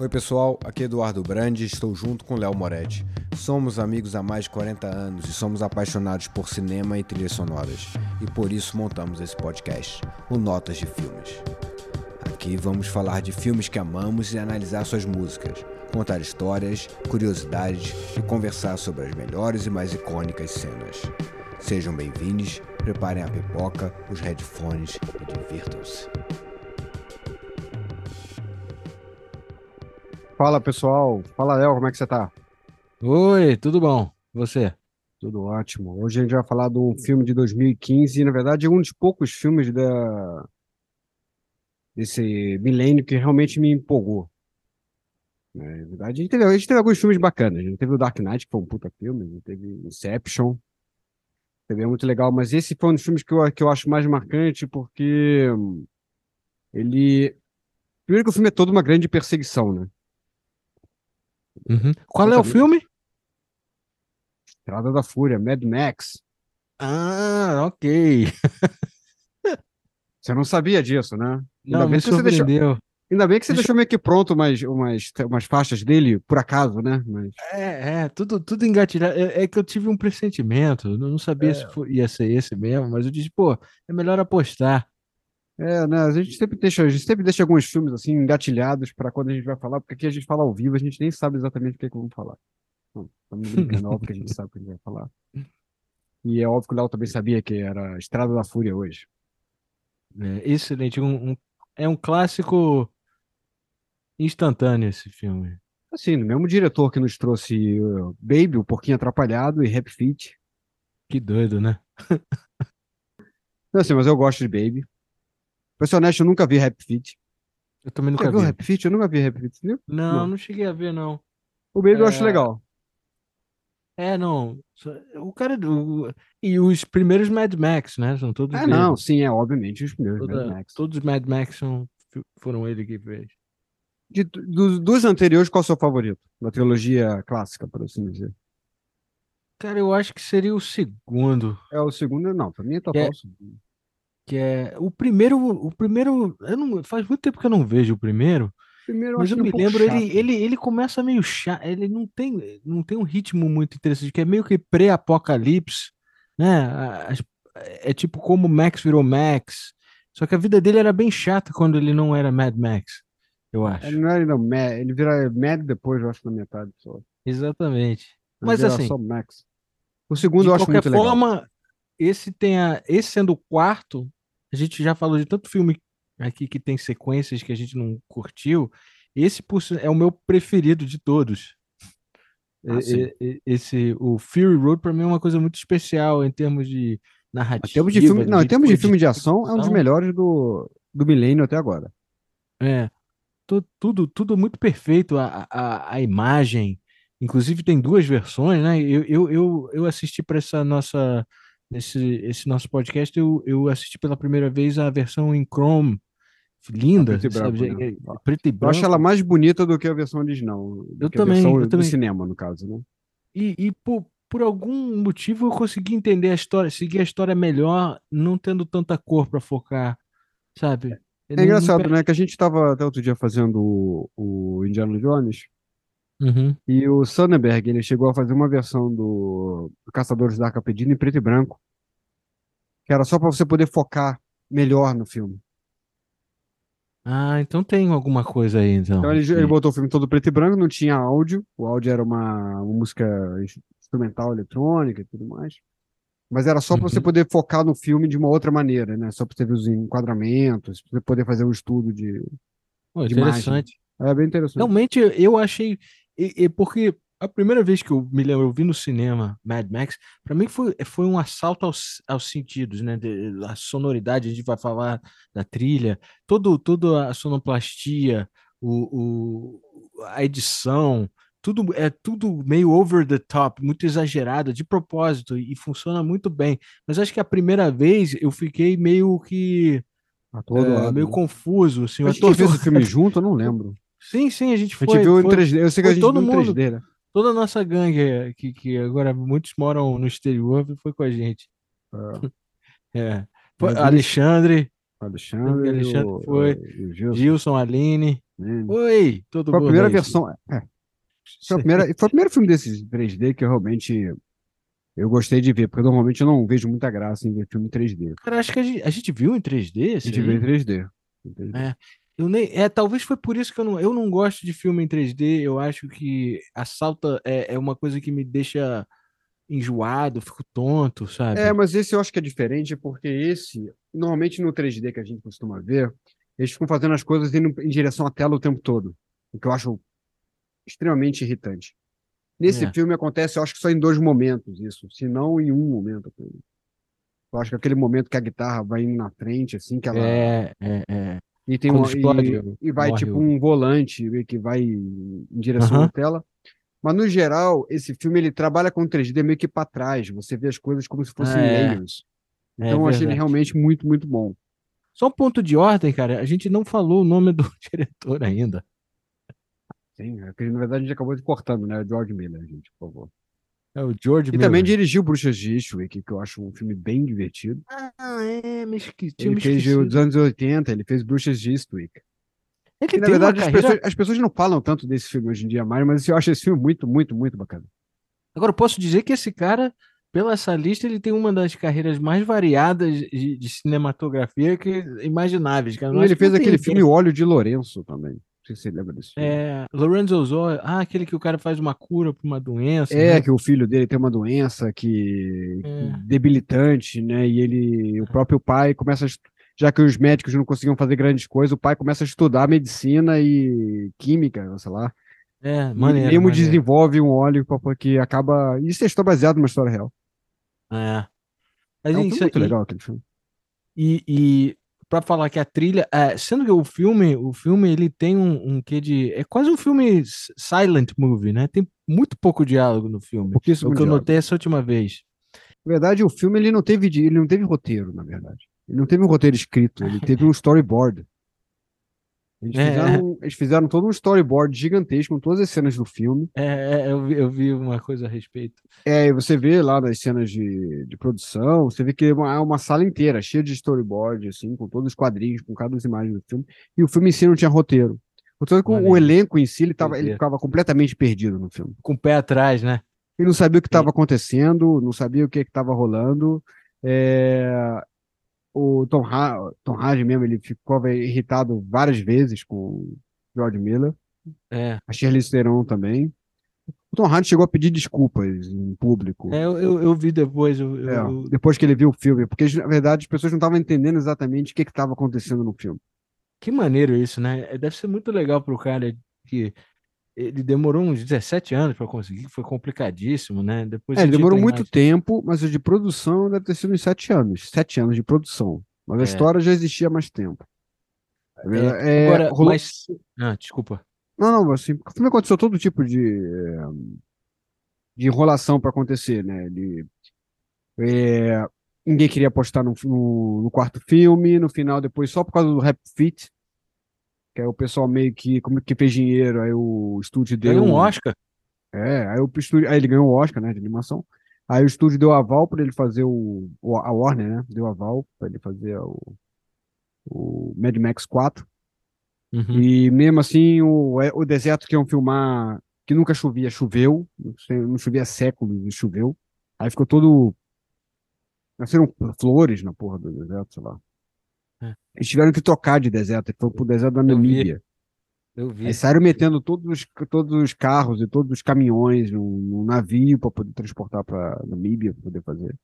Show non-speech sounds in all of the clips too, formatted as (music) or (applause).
Oi pessoal, aqui é Eduardo Brandi, estou junto com Léo Moretti. Somos amigos há mais de 40 anos e somos apaixonados por cinema e trilhas sonoras. E por isso montamos esse podcast, o Notas de Filmes. Aqui vamos falar de filmes que amamos e analisar suas músicas, contar histórias, curiosidades e conversar sobre as melhores e mais icônicas cenas. Sejam bem-vindos, preparem a pipoca, os headphones e divirtam-se. Fala pessoal, fala Léo, como é que você tá? Oi, tudo bom? Você? Tudo ótimo. Hoje a gente vai falar de um filme de 2015, e na verdade é um dos poucos filmes da... desse milênio que realmente me empolgou. É, na verdade, a gente, teve, a gente teve alguns filmes bacanas. A gente teve o Dark Knight, que foi um puta filme, a gente teve Inception, teve muito legal, mas esse foi um dos filmes que eu, que eu acho mais marcante porque ele. Primeiro que o filme é toda uma grande perseguição, né? Uhum. Qual é o filme? Estrada da Fúria, Mad Max. Ah, ok. (laughs) Você não sabia disso, né? Ainda não, bem que você deixou, Ainda bem que você Deixa... deixou meio que pronto umas, umas, umas faixas dele, por acaso, né? Mas... É, é, tudo, tudo engatilhado. É, é, que eu tive um pressentimento, eu não sabia é. se for, ia ser esse mesmo, mas eu disse, pô, é melhor apostar. É, né? A gente sempre deixa, a gente sempre deixa alguns filmes assim engatilhados para quando a gente vai falar, porque aqui a gente fala ao vivo, a gente nem sabe exatamente o que, é que vamos falar. estamos brincando, é óbvio que a gente sabe o que a gente vai falar. E é óbvio que o Léo também sabia que era Estrada da Fúria hoje. É, excelente, um, um, é um clássico instantâneo esse filme. Assim, o mesmo diretor que nos trouxe uh, Baby, o Porquinho Atrapalhado e Rap Fit. Que doido, né? assim, mas eu gosto de Baby. Pra ser honesto, eu nunca vi Rap Fit. Eu também nunca Você vi. viu Rap Fit? Eu nunca vi Rap Fit, viu? Não, não, não cheguei a ver, não. O Baby é... eu acho é. legal. É, não. O cara. O... E os primeiros Mad Max, né? São todos. É, não, sim, é, obviamente, os primeiros Toda, Mad Max. Todos os Mad Max são, foram ele que fez. De, dos, dos anteriores, qual é o seu favorito? Da trilogia clássica, por assim dizer. Cara, eu acho que seria o segundo. É, o segundo, não, pra mim é total é, o segundo que é o primeiro, o primeiro, eu não, faz muito tempo que eu não vejo o primeiro, primeiro mas eu me um lembro, ele, ele, ele começa meio chato, ele não tem, não tem um ritmo muito interessante, que é meio que pré-apocalipse, né? É tipo como Max virou Max, só que a vida dele era bem chata quando ele não era Mad Max, eu acho. Ele não era não, Mad, ele vira Mad depois, eu acho, na metade só. Exatamente. Mas assim. O segundo eu acho muito legal. De qualquer forma, esse tem a, esse sendo o quarto, a gente já falou de tanto filme aqui que tem sequências que a gente não curtiu. Esse é o meu preferido de todos. Ah, esse, o Fury Road, para mim, é uma coisa muito especial em termos de narrativa. Em termos de filme, não, em termos de filme de ação, é um dos melhores do, do milênio até agora. É. Tudo, tudo, tudo muito perfeito. A, a, a imagem. Inclusive, tem duas versões, né? Eu, eu, eu, eu assisti para essa nossa nesse esse nosso podcast, eu, eu assisti pela primeira vez a versão em Chrome. Linda, preto e, branco, né? preto e branco. Eu acho ela mais bonita do que a versão original. Eu também, eu do também. cinema, no caso, né? E, e por, por algum motivo eu consegui entender a história, seguir a história melhor, não tendo tanta cor para focar, sabe? É engraçado, não... né? Que a gente estava até outro dia fazendo o, o Indiana Jones. Uhum. E o Sonnenberg, ele chegou a fazer uma versão do, do Caçadores da Arca Perdida em preto e branco, que era só para você poder focar melhor no filme. Ah, então tem alguma coisa aí, então. Então ele, ele botou o filme todo preto e branco, não tinha áudio, o áudio era uma, uma música instrumental eletrônica e tudo mais. Mas era só para uhum. você poder focar no filme de uma outra maneira, né? Só para você ver os enquadramentos, para você poder fazer um estudo de, Pô, de interessante. Imagem. É bem interessante. Realmente eu achei e, e, porque a primeira vez que eu me lembro, eu vi no cinema Mad Max, para mim foi, foi um assalto aos, aos sentidos, né? De, a sonoridade, a gente vai falar da trilha, todo, toda a sonoplastia, o, o, a edição, tudo é tudo meio over the top, muito exagerado, de propósito, e funciona muito bem. Mas acho que a primeira vez eu fiquei meio que. É, meio né? confuso. Assim, a gente fez o filme (laughs) junto, eu não lembro. Sim, sim, a gente foi. A gente viu foi, em 3D. Eu sei que a gente todo viu mundo, em 3D, né? Toda a nossa gangue, que, que agora muitos moram no exterior, foi com a gente. É. é. Foi, Alexandre, Alexandre, Alexandre o, foi. o Gilson. Gilson, Aline. Oi, todo Foi a mundo. primeira aí. versão. É, foi, a primeira, foi o primeiro filme desses 3D que eu realmente eu gostei de ver, porque normalmente eu não vejo muita graça em ver filme em 3D. Cara, acho que a gente, a gente viu em 3D A gente aí? vê em 3D. em 3D. É. Eu nem, é, talvez foi por isso que eu não, eu não gosto de filme em 3D. Eu acho que a salta é, é uma coisa que me deixa enjoado, fico tonto, sabe? É, mas esse eu acho que é diferente, porque esse, normalmente no 3D que a gente costuma ver, eles ficam fazendo as coisas indo em direção à tela o tempo todo, o que eu acho extremamente irritante. Nesse É. filme acontece, eu acho que só em dois momentos isso, se não em um momento. Eu acho que aquele momento que a guitarra vai indo na frente, assim, que ela. É, é, é. E tem um, explode, e, e vai morre tipo um volante que vai em direção à Aham. tela. Mas no geral, esse filme ele trabalha com 3D meio que para trás. Você vê as coisas como se fossem É. layers. É Então eu achei ele realmente muito, muito bom. Só um ponto de ordem, cara. A gente não falou o nome do (laughs) diretor ainda. Sim, é na verdade a gente acabou de cortando, né? George Miller, gente, por favor. É o George E Miller. também dirigiu Bruxas de Eastwick, que eu acho um filme bem divertido. Ah, é, me esqueci. Ele me fez os anos 80, ele fez Bruxas de Eastwick. Ele E, na verdade, as, carreira- pessoas, as pessoas não falam tanto desse filme hoje em dia mais, mas eu acho esse filme muito, muito, muito bacana. Agora, eu posso dizer que esse cara, pela essa lista, ele tem uma das carreiras mais variadas de, de cinematografia que imagináveis. Cara. Ele fez aquele filme O Óleo de Lourenço também. Sei se você lembra desse filme. É, Lorenzo Zóio, ah, aquele que o cara faz uma cura para uma doença. É, né? que o filho dele tem uma doença que É. debilitante, né? E ele, o próprio pai começa, a já que os médicos não conseguiam fazer grandes coisas, o pai começa a estudar medicina e química, sei lá. É, E maneiro. mesmo maneiro. desenvolve um óleo pra- que acaba. Isso é história baseado numa história real. É. Mas É um isso filme muito legal aquele filme. E, e para falar que a trilha, é, sendo que o filme, o filme ele tem um, um quê de, é quase um filme silent movie, né? Tem muito pouco diálogo no filme. O que eu diálogo. notei essa última vez. Na verdade, o filme ele não teve, ele não teve roteiro, na verdade. Ele não teve um roteiro escrito, ele teve um storyboard. Eles É, fizeram, eles fizeram todo um storyboard gigantesco com todas as cenas do filme. É, é, eu, vi, eu vi uma coisa a respeito. É, e você vê lá nas cenas de, de produção, você vê que é uma, é uma sala inteira, cheia de storyboard, assim, com todos os quadrinhos, com cada uma das imagens do filme. E o filme em si não tinha roteiro. Portanto, que o elenco em si, ele, tava, ele ficava completamente perdido no filme. Com o pé atrás, né? Ele não sabia o que estava acontecendo, não sabia o que estava rolando. É, O Tom, ha Tom Hardy mesmo, ele ficou irritado várias vezes com o George Miller. É, A Shirley Theron também. O Tom Hardy chegou a pedir desculpas em público. é eu, eu, eu vi depois. Eu, É, eu- depois que ele viu o filme, porque na verdade as pessoas não estavam entendendo exatamente o que estava acontecendo no filme. que maneiro isso, né? Deve ser muito legal pro cara que ele demorou uns 17 anos para conseguir, foi complicadíssimo, né? Depois É, ele demorou muito tempo, mas o de produção deve ter sido uns sete anos. Sete anos de produção. Mas a É. história já existia há mais tempo. É, Agora, rolou- mas. Ah, desculpa. Não, não, assim, o filme aconteceu todo tipo de, eh, de enrolação para acontecer, né? Ele, eh, ninguém queria apostar no, no, no quarto filme, no final, depois, só por causa do Rap Fit, que aí o pessoal meio que, como que fez dinheiro, aí o estúdio deu. Ganhou um Oscar. É, aí, o estúdio, aí ele ganhou o Oscar, né, de animação. Aí o estúdio deu aval para ele fazer o, a Warner, né? Deu aval para ele fazer o, o Mad Max 4. Uhum. E mesmo assim, o, é- o deserto que iam filmar, que nunca chovia, choveu. Não chovia séculos e choveu. Aí ficou todo. Nasceram flores na porra do deserto, sei lá. É. Eles tiveram que trocar de deserto, eles foram pro deserto da. Namíbia. Eu vi. Aí saíram metendo todos os, todos os carros e todos os caminhões num, num navio para poder transportar para Namíbia, para poder fazer.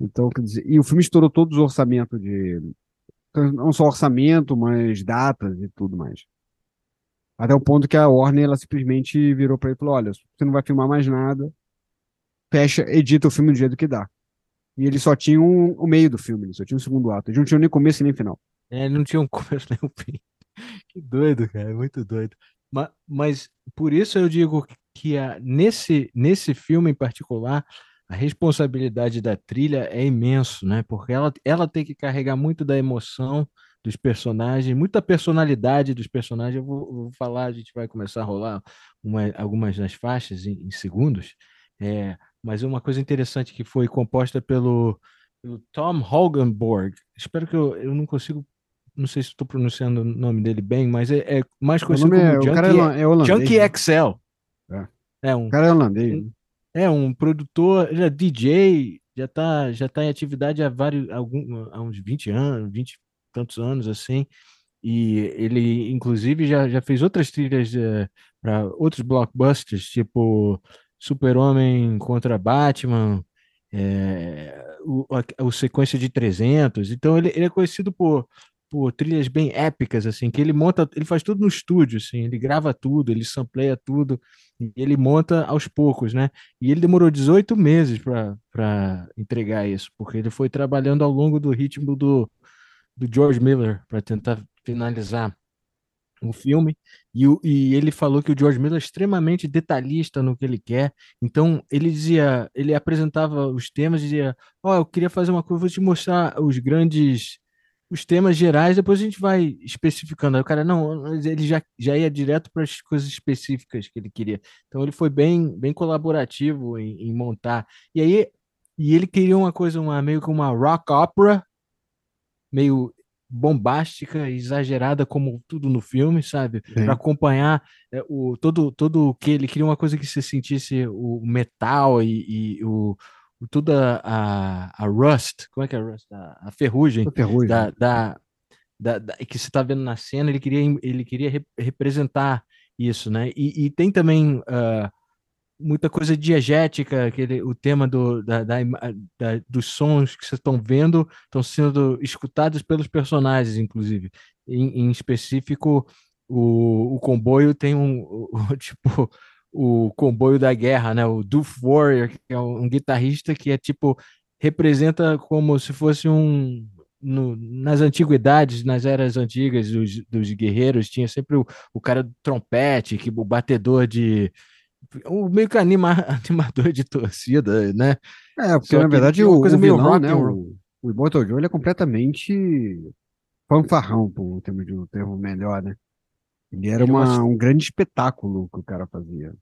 Então, quer dizer, e o filme estourou todos os orçamentos de. Não só orçamento, mas datas e tudo mais. Até o ponto que a Warner ela simplesmente virou para ele e falou: olha, você não vai filmar mais nada, fecha, edita o filme do jeito que dá. E ele só tinha um, o meio do filme, ele só tinha o segundo ato. Eles não tinham nem começo nem final. É, não tinha um (laughs) começo nem um fim. Que doido, cara, é muito doido. Mas, mas por isso eu digo que a, nesse, nesse filme em particular, a responsabilidade da trilha é imenso, né? Porque ela, ela tem que carregar muito da emoção dos personagens, muita personalidade dos personagens. Eu vou, vou falar, a gente vai começar a rolar uma, algumas das faixas em, em segundos. É, mas uma coisa interessante que foi composta pelo pelo Tom Hogenborg. Espero que eu, eu não consigo. Não sei se estou pronunciando o nome dele bem, mas é, é mais conhecido é, como o cara é, Junkie, é holandês. Junkie né? XL. É. É um O cara é holandês. né? É um produtor, é DJ, já tá, já tá em atividade há vários, algum, há uns 20 anos, 20 e tantos anos assim. E ele, inclusive, já, já fez outras trilhas para outros blockbusters, tipo Super-Homem contra Batman, é, o, a, sequência de 300. Então, ele, ele é conhecido por, por trilhas bem épicas, assim, que ele monta, ele faz tudo no estúdio, assim, ele grava tudo, ele sampleia tudo, ele monta aos poucos, né? E ele demorou 18 meses para entregar isso, porque ele foi trabalhando ao longo do ritmo do, do George Miller para tentar finalizar o filme. E, e ele falou que o George Miller é extremamente detalhista no que ele quer. Então ele dizia, ele apresentava os temas, dizia: Ó, eu queria fazer uma coisa, vou te mostrar os grandes. Os temas gerais, depois a gente vai especificando. Aí o cara, não, ele já, já ia direto para as coisas específicas que ele queria. Então ele foi bem, bem colaborativo em, em montar. E aí, e ele queria uma coisa, uma, meio que uma rock opera, meio bombástica, exagerada, como tudo no filme, sabe? Para acompanhar é, o todo todo o que ele queria uma coisa que você sentisse o metal e, e o, o toda a, a rust, como é que é a rust? A, a ferrugem Tô ferrugem. da, da, da, da- que você está vendo na cena, ele queria, ele queria re- representar isso, né? E, e tem também ah, muita coisa diegética, aquele, o tema do, da, da da- dos sons que vocês estão vendo estão sendo escutados pelos personagens, inclusive. Em, em específico, o, o comboio tem um, (laughs) o- tipo, o comboio da guerra, né? O Doof Warrior, que é um guitarrista que é tipo, representa como se fosse um. no- nas antiguidades, nas eras antigas dos, dos guerreiros, tinha sempre o, o cara do trompete, que, o batedor de. O meio que anima, (laughs) animador de torcida, né? É, porque Só na verdade uma o, coisa o meio vilão, rock né, and roll. o, o Immortal Joe, ele é completamente fanfarrão, por termo de um termo melhor, né? Ele era Ele é uma- um grande espetáculo que o cara fazia.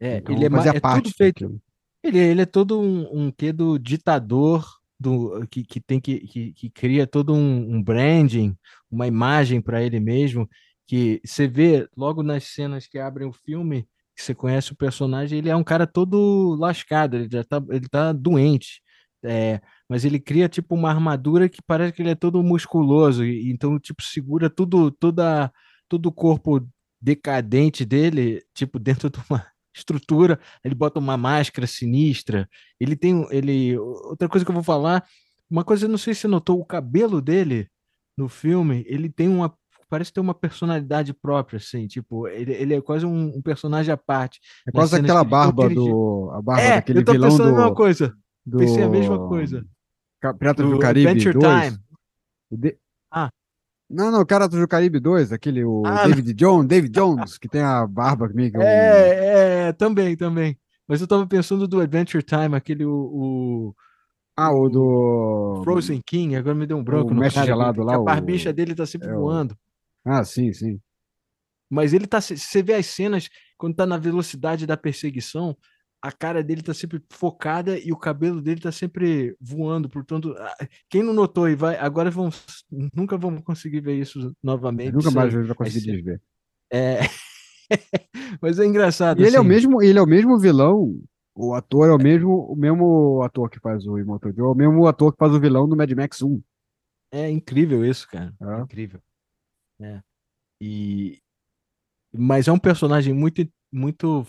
É, Então, ele é, fazia é parte tudo feito. Ele, ele é todo um, um quê do ditador do, que, que tem que, que, que cria todo um, um branding, uma imagem para ele mesmo, que você vê logo nas cenas que abrem o filme, que você conhece o personagem, ele é um cara todo lascado, ele já tá, ele tá doente. É, mas ele cria tipo uma armadura que parece que ele é todo musculoso, e, então tipo segura tudo, toda, todo o corpo decadente dele, tipo (laughs) dentro de uma estrutura, ele bota uma máscara sinistra. Ele tem ele outra coisa que eu vou falar, uma coisa eu não sei se você notou, o cabelo dele no filme, ele tem uma parece ter uma personalidade própria assim, tipo, ele, ele é quase um, um personagem à parte. É quase aquela ele- barba do. A barba É, daquele eu tô vilão pensando a mesma do, coisa. do. Pensei a mesma coisa. Piratas do, Do Caribe Adventure 2. Time. O de- Ah. Não, não, Piratas do Caribe 2, aquele, o Ah, David Jones, David Jones, que tem a barba meio que um- É, é, também, também. Mas eu tava pensando do Adventure Time, aquele o, o Ah, o do. Frozen King, agora me deu um branco o no mestre cara, gelado lá, a o- barbicha dele tá sempre é o- voando. Ah, sim, sim. Mas ele tá. Se você vê as cenas, quando tá na velocidade da perseguição, a cara dele tá sempre focada e o cabelo dele tá sempre voando. Portanto, quem não notou e vai. Agora vamos. Nunca vamos conseguir ver isso novamente. Nunca mais vai conseguir desver. É. (laughs) Mas é engraçado. E ele é o assim. mesmo, ele é o mesmo vilão. O ator é o mesmo, o mesmo ator que faz o Immortal Joe, é o mesmo ator que faz o vilão do Mad Max 1. É incrível isso, cara. É. Incrível. É. E mas é um personagem muito muito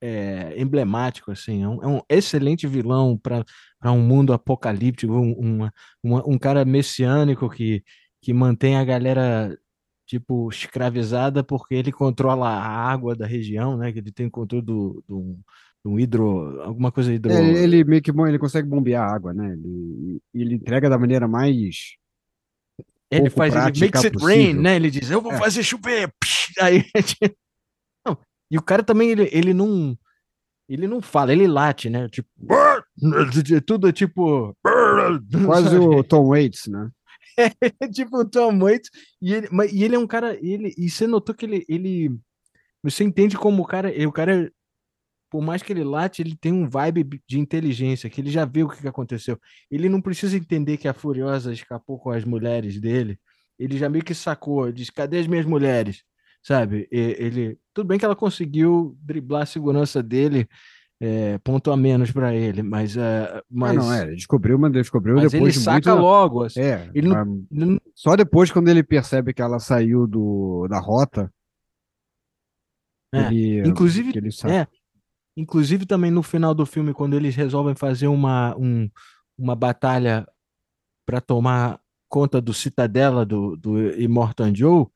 é, emblemático assim, é um, é um excelente vilão para um mundo apocalíptico, um, uma- um cara messiânico que que mantém a galera tipo escravizada porque ele controla a água da região, né? Que ele tem controle do, do, do hidro, alguma coisa hidro. É, ele, ele meio que ele consegue bombear a água, né? Ele, ele entrega da maneira mais. Ele faz ele makes it possível. rain, né? Ele diz, eu vou É. fazer chover. Aí, (laughs) não, e o cara também ele, ele não ele não fala, ele late, né? Tipo, (laughs) tudo é tipo (laughs) Quase o Tom Waits, né? É tipo o Tom Waits e ele, mas, e ele é um cara, ele e você notou que ele ele você entende como o cara, o cara por mais que ele late, ele tem um vibe de inteligência, que ele já viu o que aconteceu. Ele não precisa entender que a Furiosa escapou com as mulheres dele. Ele já meio que sacou, diz: cadê as minhas mulheres? Sabe? Ele, tudo bem que ela conseguiu driblar a segurança dele, é, ponto a menos para ele, mas, uh, mas... Ah, não, é, descobriu, mas descobriu mas depois ele saca muito... logo, assim. é, ele não... não... só depois quando ele percebe que ela saiu do, da rota, é. ele, inclusive, ele é, inclusive também no final do filme quando eles resolvem fazer uma, um, uma batalha para tomar conta do Citadela do, do Immortan Joe,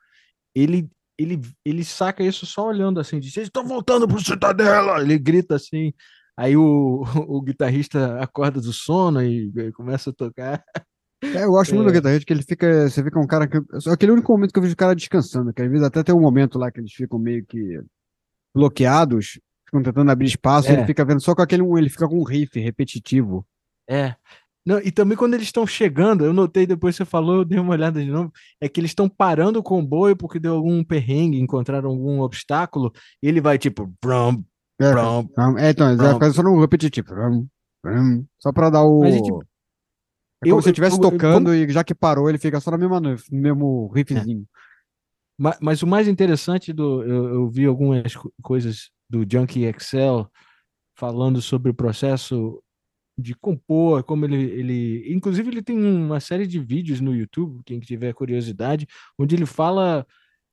ele ele, ele saca isso só olhando assim, diz, vocês estão voltando pro Citadela! Ele grita assim, aí o, (laughs) o guitarrista acorda do sono e, e começa a tocar. É, eu gosto é. muito do guitarrista, que ele fica, você fica um cara que, só aquele único momento que eu vejo o cara descansando, que às vezes até tem um momento lá que eles ficam meio que bloqueados, ficam tentando abrir espaço, é. ele fica vendo só com aquele, ele fica com um riff repetitivo. É, não, e também quando eles estão chegando, eu notei depois que você falou, eu dei uma olhada de novo, é que eles estão parando o comboio porque deu algum perrengue, encontraram algum obstáculo, e ele vai tipo. Brum, é, brum, é, então, brum. é só no repetitivo. Brum, brum, só para dar o. Mas, tipo, é como eu, se estivesse tocando eu, e já que parou, ele fica só na mesma, no mesmo riffzinho. É. Mas, mas, o mais interessante do. Eu, eu vi algumas coisas do Junkie Excel falando sobre o processo de compor, como ele, ele. Inclusive, ele tem uma série de vídeos no YouTube, quem tiver curiosidade, onde ele fala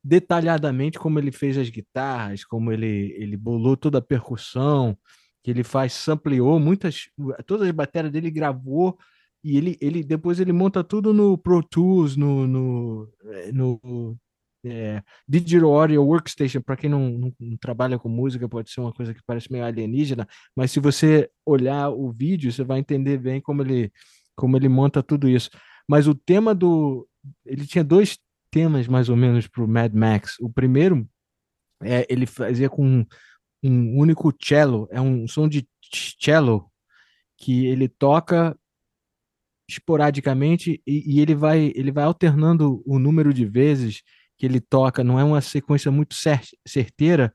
detalhadamente como ele fez as guitarras, como ele, ele bolou toda a percussão, que ele faz, sampleou muitas. Todas as baterias dele gravou. E ele, ele depois ele monta tudo no Pro Tools, no, no, eh, no é, Digital Audio Workstation, para quem não, não, não, trabalha com música, pode ser uma coisa que parece meio alienígena, mas se você olhar o vídeo, você vai entender bem como ele, como ele monta tudo isso. Mas o tema do. Ele tinha dois temas, mais ou menos, para o Mad Max. O primeiro, é, ele fazia com um único cello, é um som de cello que ele toca esporadicamente e, e, ele vai ele vai alternando o número de vezes que ele toca não é uma sequência muito certeira,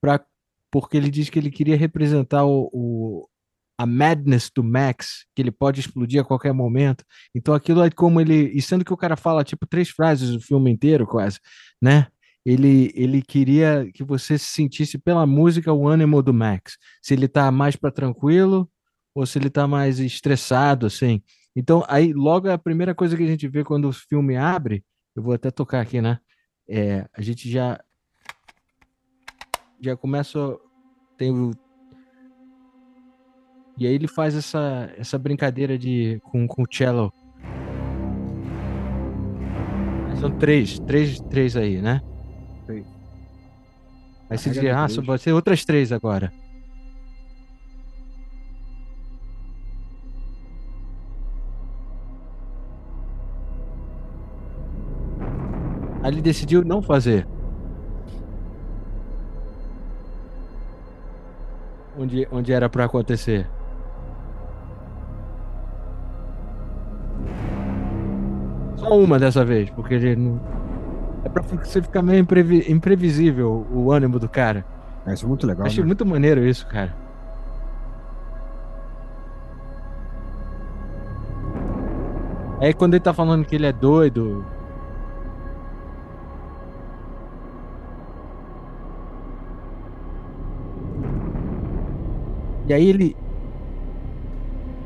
pra, porque ele diz que ele queria representar o, o, a madness do Max, que ele pode explodir a qualquer momento. Então aquilo é como ele. E sendo que o cara fala tipo três frases o filme inteiro, quase, né? Ele, ele queria que você se sentisse pela música o ânimo do Max. Se ele tá mais para tranquilo ou se ele tá mais estressado, assim. Então, aí, logo a primeira coisa que a gente vê quando o filme abre, eu vou até tocar aqui, né? É, a gente já já começa tem o e aí ele faz essa essa brincadeira de com, com o cello. São três três três aí né? Sim. aí você diz ah só pode ser outras três agora Aí ele decidiu não fazer. Onde, onde era para acontecer. Só uma dessa vez, porque ele não. É pra você ficar meio imprevi... imprevisível o ânimo do cara. É, isso é muito legal. Achei né? muito maneiro isso, cara. Aí quando ele tá falando que ele é doido, E aí ele.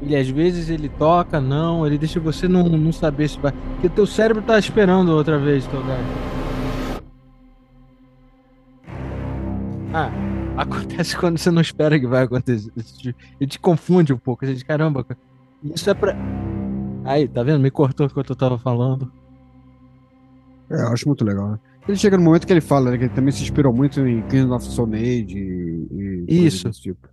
Ele às vezes ele toca, não, ele deixa você não, não saber se vai. Porque o teu cérebro tá esperando outra vez tocar. Ah, (laughs) acontece quando você não espera que vai acontecer. Ele te confunde um pouco. Você diz, caramba, isso é pra. Aí, tá vendo? Me cortou enquanto eu tava falando. É, eu acho muito legal, né? Ele chega no momento que ele fala né, que ele também se inspirou muito em Queen of Stone Age e, e Isso. Tipo.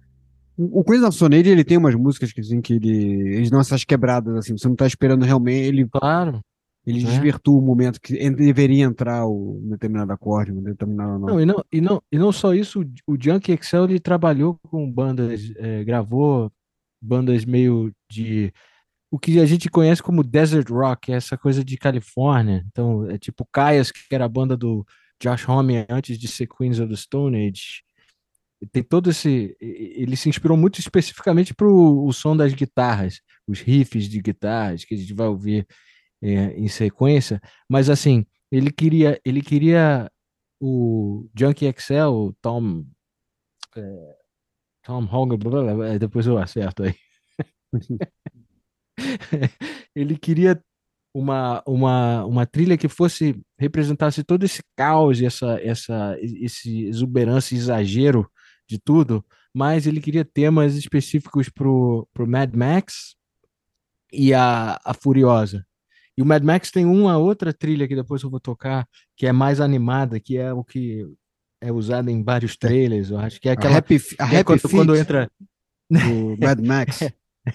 O Queens of Stone Age, ele tem umas músicas que, assim, que ele, eles dão essas quebradas, assim, você não tá esperando realmente, ele... Claro. Ele é. desvirtua o momento que deveria entrar o um determinado acorde, um determinado não. e não e não e não só isso, o Junkie Excel ele trabalhou com bandas, é, gravou bandas meio de o que a gente conhece como desert rock, é essa coisa de Califórnia. Então, é tipo Caias, que era a banda do Josh Homme antes de ser Queens of the Stone Age tem todo esse. Ele se inspirou muito especificamente para o som das guitarras, os riffs de guitarras que a gente vai ouvir é, em sequência. Mas assim, ele queria, ele queria o Junkie XL, o Tom. É, Tom Hogan, depois eu acerto aí. (laughs) ele queria uma, uma, uma trilha que fosse representasse todo esse caos, essa, essa, esse exuberância, exagero de tudo, mas ele queria temas específicos pro, pro Mad Max e a, a Furiosa. E o Mad Max tem uma outra trilha que depois eu vou tocar, que é mais animada, que é o que é usada em vários trailers, eu acho que é aquela a Happy, a é happy quando, quando entra do Mad Max.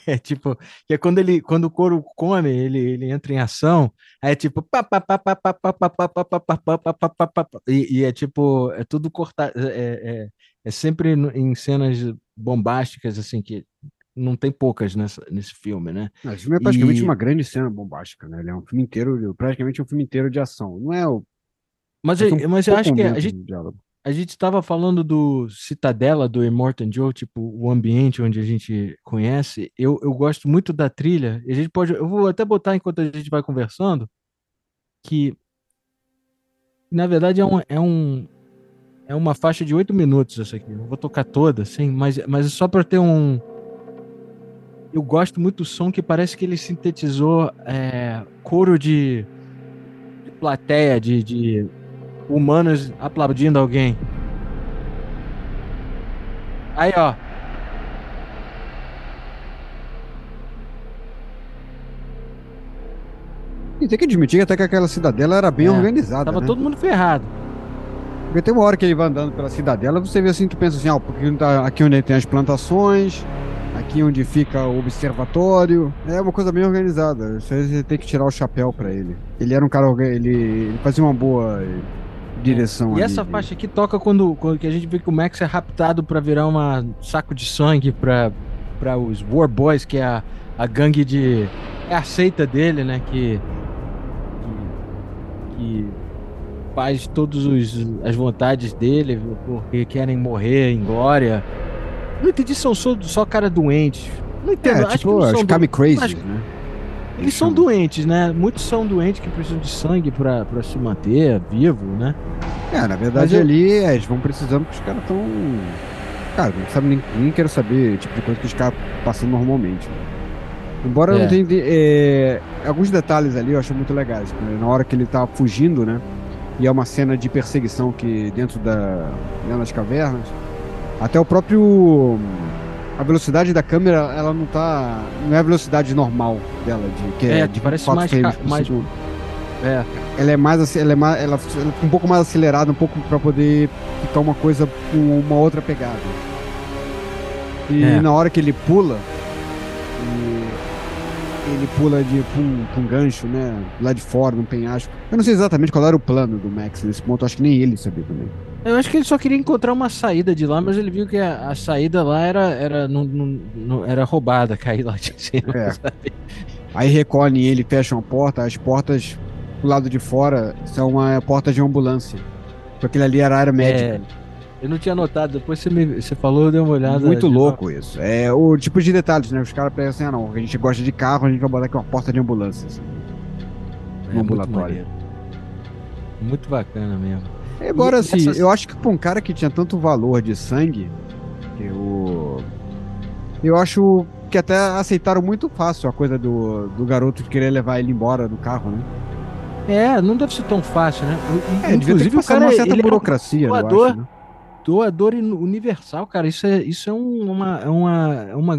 É tipo, que é quando ele, quando o couro come, ele, ele entra em ação, aí é tipo e, e é tipo, é tudo cortado, é, é, é sempre em cenas bombásticas, assim, que não tem poucas nessa, nesse filme, né? Não, esse filme é praticamente E- uma grande cena bombástica, né? Ele é um filme inteiro, praticamente um filme inteiro de ação. Não é o. Mas, é eu- um mas eu acho que a gente, a gente estava falando do Citadela, do Immortan Joe, tipo, o ambiente onde a gente conhece. Eu, eu gosto muito da trilha. A gente pode. Eu vou até botar enquanto a gente vai conversando, que na verdade é um, é um. É uma faixa de oito minutos essa aqui. Não vou tocar toda, sim, mas, mas é só para ter um. Eu gosto muito do som que parece que ele sintetizou é, coro de, de plateia, de, de humanos aplaudindo alguém. Aí, ó. E tem que admitir até que aquela cidadela era bem É, organizada. Tava né? todo mundo ferrado. Porque tem uma hora que ele vai andando pela cidadela, você vê assim, tu pensa assim, ó, porque tá aqui onde tem as plantações, aqui onde fica o observatório. É uma coisa bem organizada. Você tem que tirar o chapéu pra ele. Ele era um cara, ele, ele fazia uma boa direção E ali essa faixa aqui toca quando, quando que a gente vê que o Max é raptado pra virar uma saco de sangue pra para os War Boys, que é a, a gangue de. É a seita dele, né? Que. Que, que faz todas as vontades dele porque querem morrer em glória. Não entendi se são só, só cara doentes. Não entendo. É, acho que tipo, são Kami do- Crazy, acho- né? Eles são doentes, né? Muitos são doentes que precisam de sangue pra pra se manter vivo, né? É, na verdade eu- ali é, eles vão precisando porque os caras estão. Cara, não sabe nem, nem quero saber tipo de coisa que os caras passando normalmente. Embora eu É. não tenha. é, alguns detalhes ali eu acho muito legais. né? Na hora que ele tá fugindo, né? E é uma cena de perseguição que dentro da. dentro das cavernas. Até o próprio. A velocidade da câmera, ela não tá. Não é a velocidade normal dela, de, que é, É, de parece 24 mais frames por mais- segundo É. ela é mais ela é mais ela, ela fica um pouco mais acelerada um pouco para poder ficar uma coisa com uma outra pegada e É. na hora que ele pula e ele pula de pra um, pra um gancho né lá de fora num penhasco eu não sei exatamente qual era o plano do Max nesse ponto acho que nem ele sabia também Eu acho que ele só queria encontrar uma saída de lá, mas ele viu que a, a saída lá era, era, não, não, era roubada, (laughs) cair lá de cima. É. sabe? aí recolhem ele fecham a porta as portas do lado de fora são uma porta de ambulância porque aquele ali era a área médica Eu não tinha notado, depois você, me, você falou, eu dei uma olhada. Muito louco isso. É o tipo de detalhes, né? Os caras pensam assim, ah não, a gente gosta de carro, a gente vai botar aqui uma porta de ambulância. assim. É, no muito ambulatório. maneiro. Muito bacana mesmo. Agora, E assim, essas- eu acho que pra um cara que tinha tanto valor de sangue, eu. Eu acho que até aceitaram muito fácil a coisa do, do garoto de querer levar ele embora do carro, né? É, não deve ser tão fácil, né? É, devia ter Inclusive, que o cara uma certa ele é um burocracia, eu acho, né? Doador in- universal, cara. Isso é, isso é um- uma, é uma, é uma,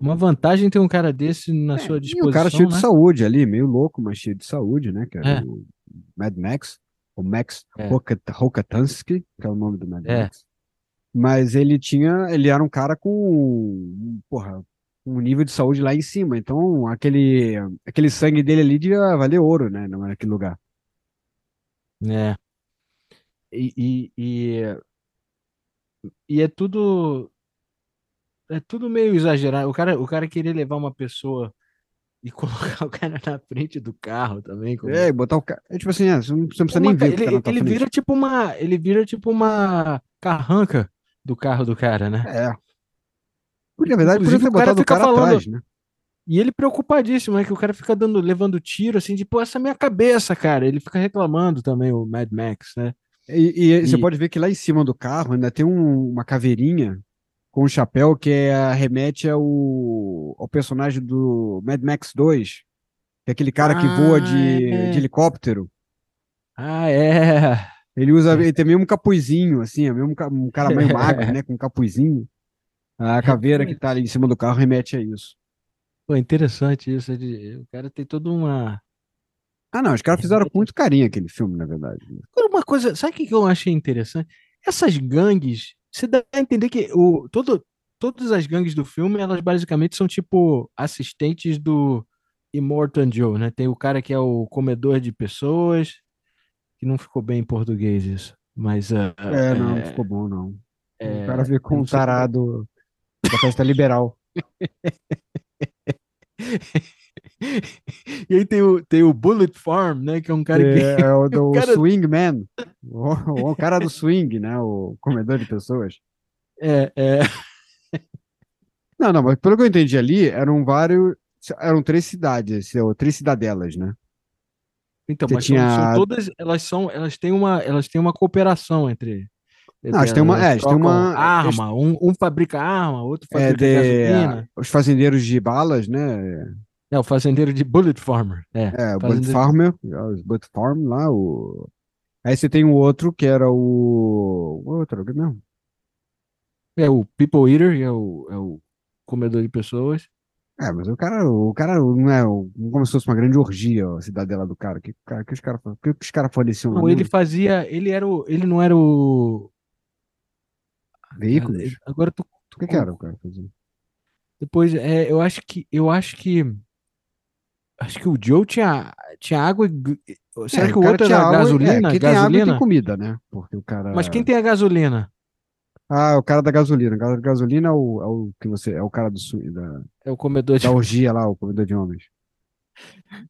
uma vantagem ter um cara desse na sua E disposição. o cara cheio de né? saúde ali, meio louco, mas cheio de saúde, né? Que É. o Mad Max, o Max É. Rokat- Rokatansky, que é o nome do Mad É. Max. Mas ele tinha, ele era um cara com, porra, um nível de saúde lá em cima. Então, aquele, aquele sangue dele ali devia valer ouro, né? Naquele lugar. É. E, e, e, e é tudo. É tudo meio exagerado. O cara, o cara queria levar uma pessoa e (laughs) colocar o cara na frente do carro também. como- É, botar o cara. É tipo assim, é, você não precisa Uma nem ver ele, tá ele vira tipo uma. Ele vira tipo uma carranca do carro do cara, né? É. Porque, na verdade, Inclusive, o cara fica cara falando- atrás, né? E ele preocupadíssimo, né? Que o cara fica dando, levando tiro, assim, de, pô, essa é minha cabeça, cara. Ele fica reclamando também, o Mad Max, né? E, e você E- pode ver que lá em cima do carro ainda tem um- uma caveirinha com um chapéu que é, remete ao, ao personagem do Mad Max 2. Que é aquele cara que voa Ah, de, é. de helicóptero. Ah, é. Ele usa, ele tem mesmo um capuzinho, assim, é mesmo um ca- cara meio (laughs) magro, né? Com um capuzinho. A caveira que tá ali em cima do carro remete a isso. Pô, interessante isso. ele- O cara tem toda uma. Ah, não, os caras fizeram com muito carinho aquele filme, na verdade. Agora, uma coisa, sabe o que eu achei interessante? Essas gangues, você dá a entender que o, todo, todas as gangues do filme, elas basicamente são tipo assistentes do Immortan Joe, né? Tem o cara que é o comedor de pessoas, que não ficou bem em português isso, mas ah, É, não, não é, ficou bom, não. é, o cara ficou eu um não tarado da festa liberal. (laughs) E aí tem o, tem o Bullet Farm, né? Que é um cara que. É, é o (laughs) do cara- Swing Man. O, o cara do swing, né? O comedor de pessoas. É, é, Não, não, mas pelo que eu entendi ali, eram vários. Eram três cidades, ou três cidadelas, né? Então, Você mas são- são, tinha- todas, elas são, elas têm uma, elas têm uma cooperação entre. Não, eles têm uma- elas é, eles têm uma- arma, um, um fabrica arma, outro É fabrica de, gasolina. os fazendeiros de balas, né? É, o fazendeiro de Bullet Farmer. É, É, o Bullet Farmer, é, os Bullet Farm lá, o... Aí você tem o outro que era o... o outro, o que mesmo? é o People Eater, que é o, é o comedor de pessoas. É, mas o cara, o cara não é o- não como se fosse uma grande orgia, a cidadela do cara. Que, cara- que os caras que, que os caras forneciam lá Não, ele fazia, ele era o, ele não era o. Veículos? Agora tô, O que, que era o cara fazia? Depois, é, eu acho que, eu acho que, acho que o Joe tinha, tinha água. e gu- Será É, que o cara outro tinha era água- gasolina? É, quem tem água gasolina? tem comida, né? Porque o cara... Mas quem tem a gasolina? Ah, o cara da gasolina. O cara da gasolina é o, é o que você... É o cara do, da, É o comedor de da orgia lá, o comedor de homens. (laughs)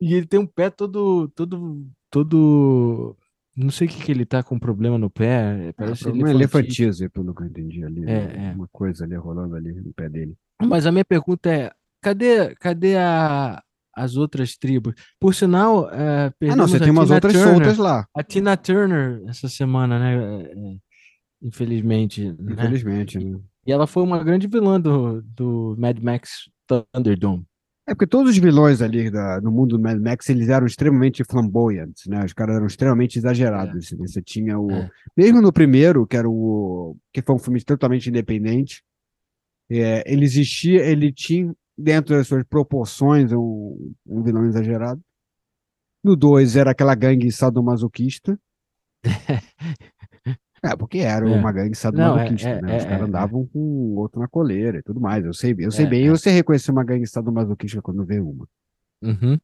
E ele tem um pé todo, todo, todo. Não sei o que que ele tá com problema no pé. É, Parece uma elefantite. elefantise, pelo que eu entendi ali. É, né? é. Uma coisa ali rolando ali no pé dele. Mas a minha pergunta é: cadê, cadê a, as outras tribos? Por sinal, é, Ah, não, você tem umas Tina outras Turner, soltas lá, A Tina Turner essa semana, né? é, é, Infelizmente, né? infelizmente, né? E ela foi uma grande vilã do, do Mad Max Thunderdome. É porque todos os vilões ali da- no mundo do Mad Max, eles eram extremamente flamboyantes, né? Os caras eram extremamente exagerados. assim, Você tinha o... É. Mesmo no primeiro, que era o... que foi um filme totalmente independente, é, ele existia, ele tinha dentro das suas proporções um, um vilão exagerado. No dois era aquela gangue sadomasoquista. (laughs) É, porque era É. uma gangue sadomasoquista, é, né? Os é, caras é, é. andavam com o outro na coleira e tudo mais. Eu sei, eu sei bem, eu sei reconhecer uma gangue sadomasoquista quando vê uma. Uhum.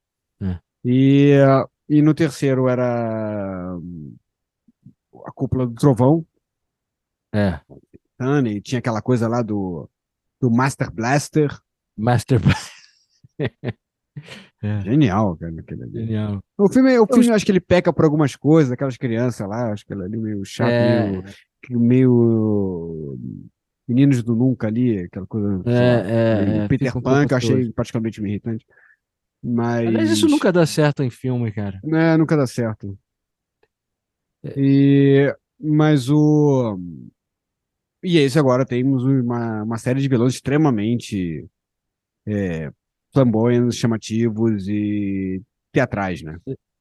E, e no terceiro era hum, a cúpula do trovão, É. Tane, tinha aquela coisa lá do, do Master Blaster. Master é, Genial, cara, aquele ali. genial. O filme, o filme eu acho que ele peca por algumas coisas, aquelas crianças lá, acho que ele ali meio chato, É, meio, meio Meninos do Nunca ali, aquela coisa. é, meio é, Peter um Pan, que eu achei praticamente irritante. Mas. Aliás, isso nunca dá certo em filme, cara. É, nunca dá certo. É. E, mas o. E esse agora temos uma, uma série de vilões extremamente é, flamboyantes, chamativos e teatrais, né?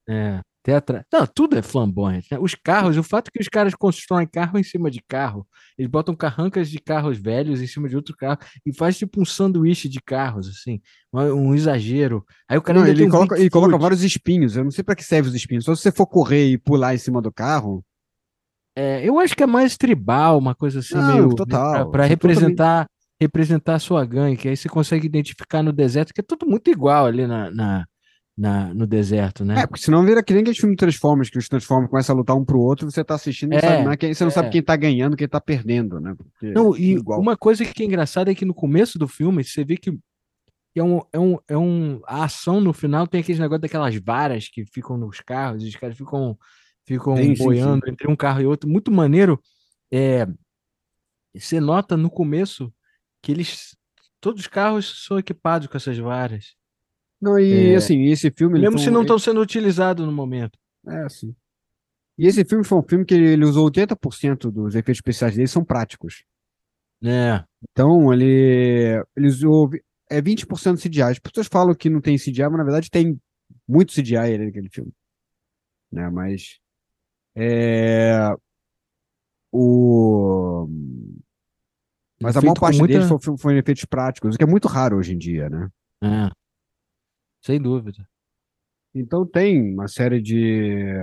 É. Teatra... Não, tudo é flamboyante, né? Os carros, o fato que os caras constroem carro em cima de carro, eles botam carrancas de carros velhos em cima de outro carro e faz tipo um sanduíche de carros, assim, um, exagero. Aí o cara Não, ele um coloca, ele coloca vários espinhos. Eu não sei para que serve os espinhos. Só se você for correr e pular em cima do carro. É, eu acho que é mais tribal, uma coisa assim, Não, meio total, para representar representar a sua gangue, que aí você consegue identificar no deserto, que é tudo muito igual ali na, na, na- no deserto, né? É, porque senão vira que nem aquele filme Transformers, que os Transformers começam a lutar um pro outro, você tá assistindo e É, sabe, quem- você não sabe é. quem tá ganhando, quem tá perdendo, né? Porque Não, e uma coisa que é engraçada é que no começo do filme você vê que é um, é um, é um, a ação no final tem aquele negócio daquelas varas que ficam nos carros, e os caras ficam, ficam Sim, sim, boiando entre um carro e outro, muito maneiro. É, você nota no começo que eles. Todos os carros são equipados com essas varas. Não, e É. assim, esse filme. Mesmo se não estão sendo utilizados no momento. É, sim. E esse filme foi um filme que ele usou 80% dos efeitos especiais dele são práticos. É. Então, ele, ele usou é 20% CGI. As pessoas falam que não tem CGI, mas na verdade tem muito CGI ali naquele filme. Né? Mas é, o mas a maior parte muita- deles foi, foi em efeitos práticos, o que é muito raro hoje em dia, né? É. Sem dúvida. Então tem uma série de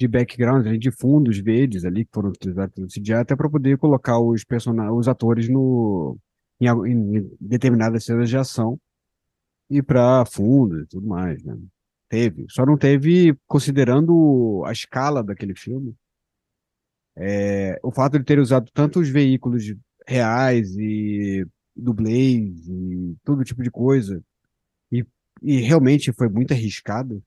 de backgrounds, de fundos verdes ali que foram utilizados no CGI até para poder colocar os personagens, os atores no em, em determinadas cenas de ação e para fundos e tudo mais, né? Teve, só não teve considerando a escala daquele filme. É, o fato de ter usado tantos veículos reais e dublês e todo tipo de coisa e, e realmente foi muito arriscado.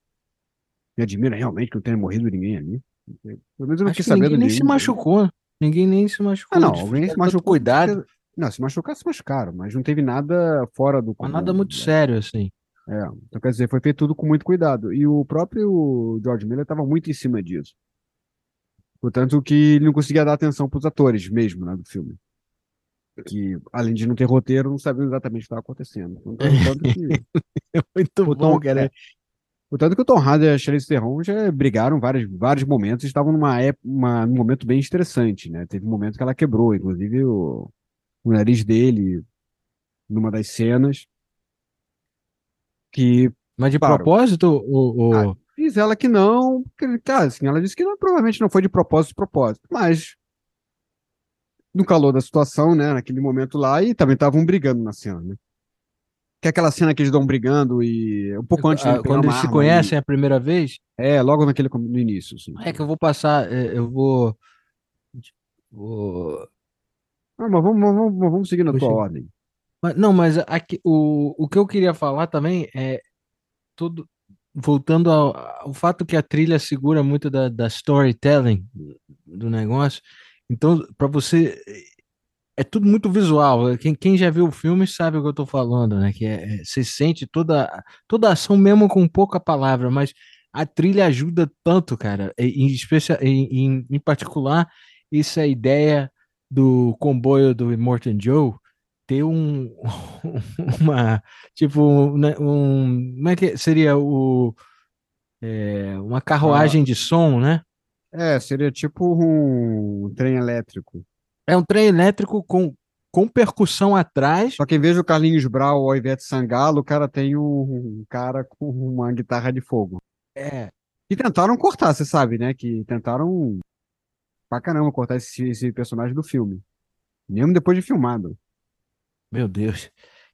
Me admira realmente que não tenha morrido ninguém ali. Pelo menos eu não Acho fiquei que ninguém nem se machucou. Ninguém nem se machucou. Ah, não, alguém se machucou. Cuidado, Não, se machucar, se machucaram, mas não teve nada fora do comum. nada muito né? sério, assim. É, então quer dizer, foi feito tudo com muito cuidado. E o próprio George Miller estava muito em cima disso. Portanto, que ele não conseguia dar atenção para os atores mesmo, né, do filme. Que, além de não ter roteiro, não sabiam exatamente o que estava acontecendo. Então, tanto (laughs) que, É muito O bom, Tom- cara. é. portanto que o Tom Hardy e a Charlize Theron já brigaram vários, vários momentos e estavam numa época, uma, num momento bem estressante, né? Teve um momento que ela quebrou, inclusive o, o nariz dele numa das cenas. Que Mas de Claro. propósito, o, o... Ah, Diz ela que não, cara, assim, ela disse que não, provavelmente não foi de propósito, de propósito, mas no calor da situação, né, naquele momento lá, e também estavam brigando na cena, né? Que é aquela cena que eles estão brigando e um pouco antes Ah, quando eles se conhecem a primeira vez, e- é, logo naquele no início, assim. é que eu vou passar, é, eu vou. vou- Ah, mas vamos, vamos, vamos seguir na tua ordem. Mas- não, mas aqui, o, o que eu queria falar também é tudo. Voltando ao, ao fato que a trilha segura muito da, da storytelling do negócio. Então, para você. É tudo muito visual. Quem, quem já viu o filme sabe o que eu tô falando, né? Que é, é- você sente toda, toda a ação mesmo com pouca palavra, mas a trilha ajuda tanto, cara. Em, especial, em, em, em particular, essa ideia do comboio do Immortan Joe ter um (laughs) uma tipo né, um como é que seria o é, uma carruagem de som, né? É, seria tipo um trem elétrico. É um trem elétrico com, com percussão atrás. Só que em vez do Carlinhos Brau ou Ivete Sangalo, o cara tem um, um cara com uma guitarra de fogo. É, E tentaram cortar, você sabe, né? Que tentaram pra caramba cortar esse, esse personagem do filme. Mesmo depois de filmado. Meu Deus.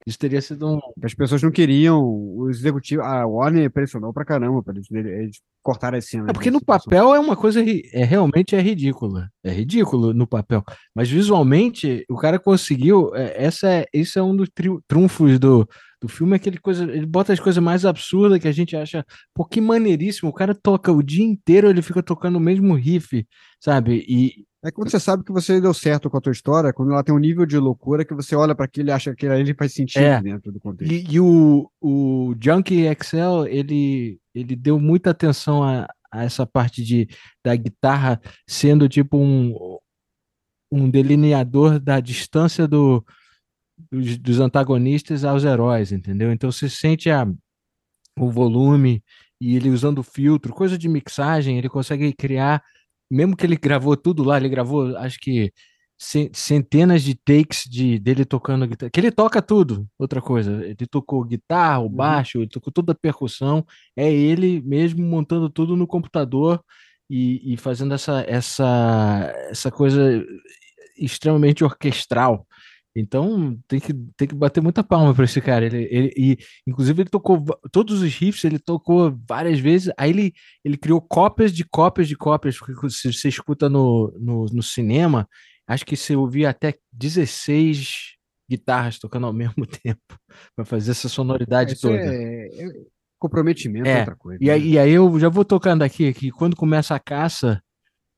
Isso teria sido um. As pessoas não queriam, os executivos, a Warner pressionou pra caramba pra eles, eles cortarem as cenas. É porque no papel é uma coisa é realmente é ridícula. É ridículo no papel, mas visualmente o cara conseguiu. é, essa é, esse é um dos tri- trunfos do, do filme, é aquele coisa, ele bota as coisas mais absurdas que a gente acha, pô, que maneiríssimo. O cara toca o dia inteiro, ele fica tocando o mesmo riff, sabe? E É quando você sabe que você deu certo com a tua história, quando ela tem um nível de loucura que você olha pra aquilo e acha que ele faz sentido É. dentro do contexto. E, e o, o Junkie Excel, ele, ele deu muita atenção a, a essa parte de, da guitarra sendo tipo um, um delineador da distância do, dos, dos antagonistas aos heróis, entendeu? Então você sente a, o volume e ele usando filtro, coisa de mixagem, ele consegue criar, mesmo que ele gravou tudo lá, ele gravou, acho que ce- centenas de takes de dele tocando guitarra, que ele toca tudo, outra coisa, ele tocou guitarra, o baixo, ele tocou toda a percussão, é ele mesmo montando tudo no computador e, e fazendo essa, essa, essa coisa extremamente orquestral. Então tem que, tem que bater muita palma para esse cara. Ele, ele, e, inclusive, ele tocou todos os riffs, ele tocou várias vezes. Aí ele, ele criou cópias de cópias de cópias. Porque se você escuta no, no, no cinema, acho que você ouvia até 16 guitarras tocando ao (laughs) mesmo tempo para fazer essa sonoridade Isso toda. é, é comprometimento É, é outra coisa. E né? e aí eu já vou tocando aqui que quando começa a caça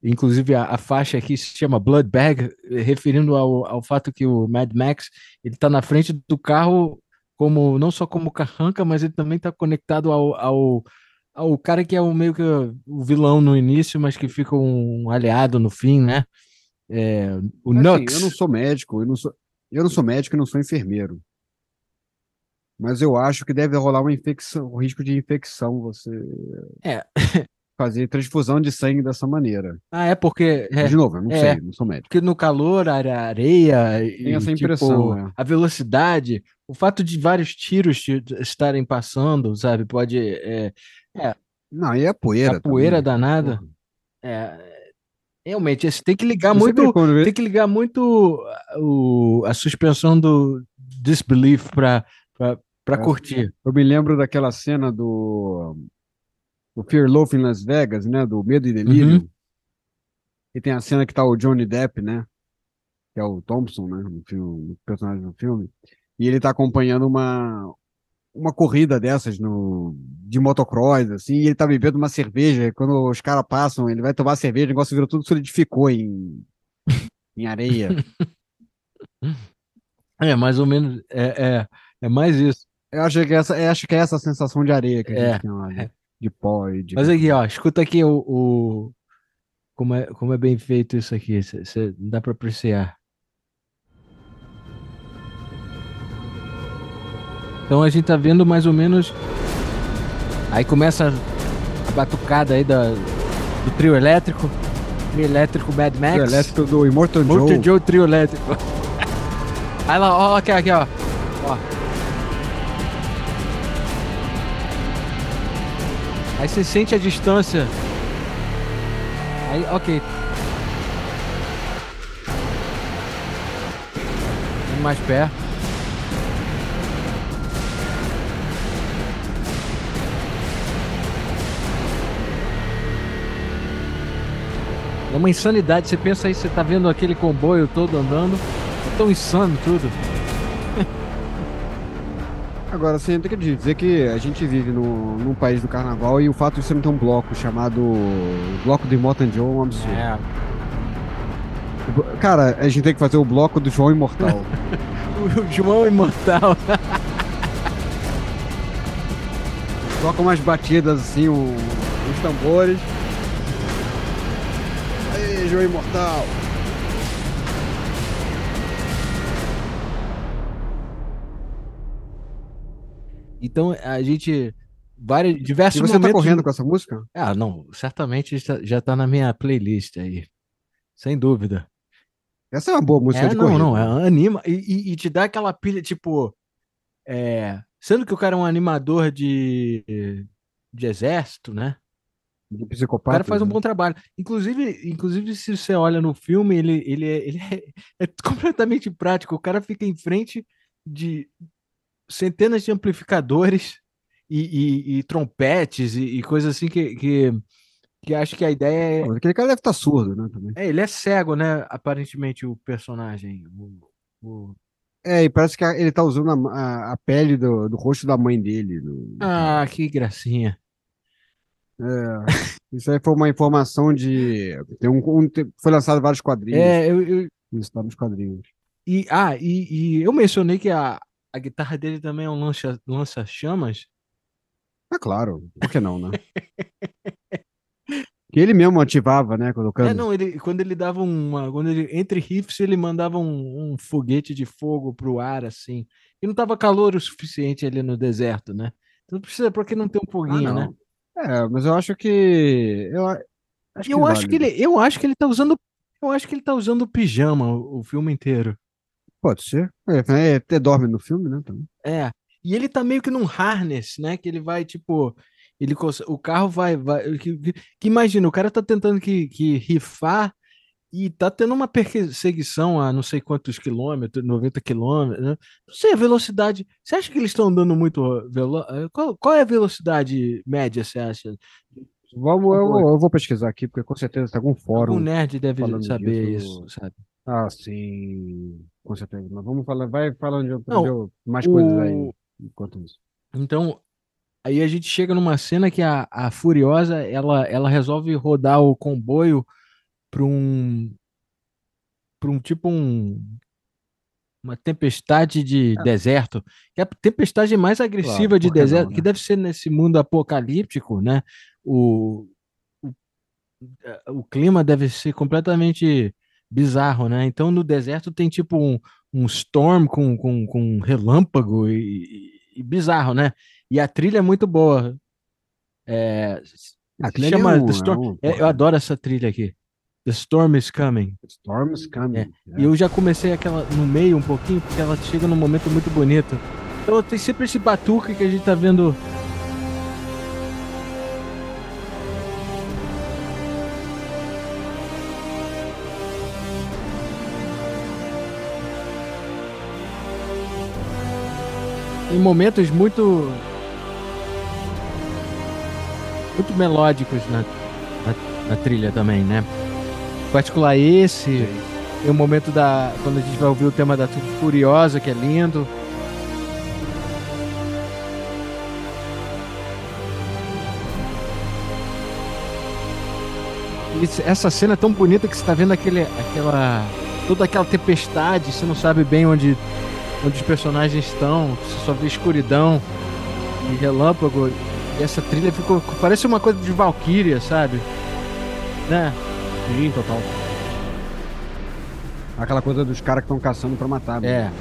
inclusive a, a faixa aqui se chama Blood Bag, referindo ao, ao fato que o Mad Max ele está na frente do carro como não só como carranca, mas ele também está conectado ao, ao, ao cara que é o meio que o vilão no início, mas que fica um aliado no fim, né? É, o Assim, Nux. eu não sou médico, eu não sou, eu não sou médico e não sou enfermeiro. Mas eu acho que deve rolar uma infecção, o risco de infecção você É. (laughs) fazer transfusão de sangue dessa maneira. Ah, é porque é, De novo, eu não É. sei, não sou médico. porque no calor, a are- areia, Tem e, essa tipo, impressão, né? a velocidade, o fato de vários tiros estarem passando, sabe? Pode. É, Não, e a poeira a poeira também. danada. Porra. É, realmente, você tem que ligar muito. eu- Tem que ligar muito o, a suspensão do disbelief para É. curtir. Eu me lembro daquela cena do, do Fear Loaf em Las Vegas, né? Do Medo e Delírio. Uhum. E tem a cena que tá o Johnny Depp, né? Que é o Thompson, né? No filme, o personagem do filme. E ele tá acompanhando uma, uma corrida dessas no, de motocross, assim, e ele tá bebendo uma cerveja. Quando os caras passam, ele vai tomar cerveja, o negócio virou tudo solidificou em, em areia. (laughs) É, mais ou menos. É, é, é mais isso. Eu acho que essa, acho que é essa sensação de areia que a É, gente tem lá, né? De pó e de. Mas aqui, ó, escuta aqui o, o- como, é, como é bem feito isso aqui. Cê, dá para apreciar. Então a gente tá vendo mais ou menos. Aí começa a batucada aí da, do trio elétrico. Trio elétrico Mad Max. O elétrico do Immortal Mortal Joe. Joe trio elétrico. (laughs) Aí lá, ó, aqui, aqui, ó. ó. Aí você sente a distância. Aí, ok. Mais perto. É uma insanidade. Você pensa aí, você tá vendo aquele comboio todo andando. É tão insano tudo. Agora, assim, tem que dizer que a gente vive no, num país do carnaval e o fato de você não ter um bloco chamado Bloco do Immortal Joe é um absurdo. É. Cara, a gente tem que fazer o bloco do João Imortal. (laughs) O João Imortal. Toca umas batidas assim, o- os tambores. Aí, João Imortal! Então a gente. Vários, E diversos você tá momentos. correndo com essa música? Ah, não. Certamente já, tá na minha playlist aí. Sem dúvida. Essa é uma boa música É, de não, corrida. não. É, anima. E, e- e te dá aquela pilha, tipo. É, sendo que o cara é um animador de, de exército, né? De O psicopata. cara faz um né? bom trabalho. Inclusive, inclusive se você olha no filme, ele, ele, é, ele é, (laughs) é completamente prático. O cara fica em frente de centenas de amplificadores e, e- e trompetes e, e coisas assim que, que, que acho que a ideia é, Pô, Aquele cara deve estar surdo, né? Também. é, Ele é cego, né? Aparentemente, o personagem. o- o- É, e parece que ele tá usando a, a- a pele do, do rosto da mãe dele. do- Ah, que gracinha. É, isso aí foi uma informação de. Tem um, um- foi lançado vários quadrinhos. É, eu, eu- Isso tá nos quadrinhos. e, ah, e, e eu mencionei que a, a guitarra dele também é um lança- lança-chamas. Ah, claro. Por que não, né? que ele mesmo ativava, né? Colocando. É, não, ele, quando ele dava uma. Quando ele, entre riffs, ele mandava um, um foguete de fogo pro ar, assim. E não tava calor o suficiente ali no deserto, né? Então precisa, porque não tem um Ah, foguinho, né? não. É, mas eu acho que. Eu, acho eu acho que ele, eu acho que ele tá usando, eu acho que ele tá usando pijama o, o filme inteiro. Pode ser. É, é, até dorme no filme, né? Também. É. E ele tá meio que num harness, né? Que ele vai, tipo. Ele, o carro vai. vai que, que- imagina, o cara tá tentando que, que rifar e tá tendo uma perseguição a não sei quantos quilômetros, 90 quilômetros, né? Não sei a velocidade. Você acha que eles estão andando muito velo... qual, qual é a velocidade média, você acha? Vamos, eu, vou- eu vou pesquisar aqui, porque com certeza tem algum fórum. Algum nerd deve saber disso. isso, sabe? Ah, sim. Com certeza. Mas vamos falar, vai falando de, outro- Não, de outro- mais coisas aí O- enquanto isso. Então, aí a gente chega numa cena que a, a Furiosa, ela, ela resolve rodar o comboio para um para um tipo um uma tempestade de É. deserto, que é a tempestade mais agressiva de por que não, deserto, né? que deve ser nesse mundo apocalíptico, né? O, o, eh, o clima deve ser completamente bizarro, né? Então no deserto tem tipo um, um storm com, com, com relâmpago e, e- e bizarro, né? E a trilha é muito boa. É, Aquele ali chama é um- The é Storm. um- é, eu adoro essa trilha aqui. The Storm is Coming. Storm's coming. É. E eu já comecei aquela no meio um pouquinho, porque ela chega num momento muito bonito. Então tem sempre esse batuque que a gente tá vendo. Em momentos muito. muito melódicos na, na, na trilha também, né? Em particular esse. Tem o momento da. Quando a gente vai ouvir o tema da Tudo Furiosa, que é lindo. E essa cena é tão bonita que você tá vendo aquele, aquela. toda aquela tempestade, você não sabe bem onde, onde os personagens estão, você só vê escuridão e relâmpago. E essa trilha ficou. Parece uma coisa de Valkyria, sabe? Né? Sim, total. Aquela coisa dos caras que estão caçando pra matar. né? É.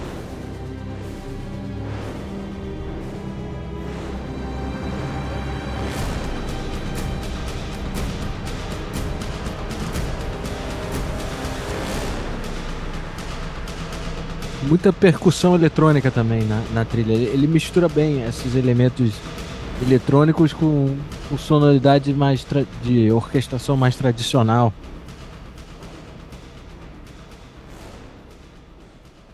Muita percussão eletrônica também na, na trilha. Ele, ele mistura bem esses elementos eletrônicos com, com sonoridade mais de orquestração mais tradicional.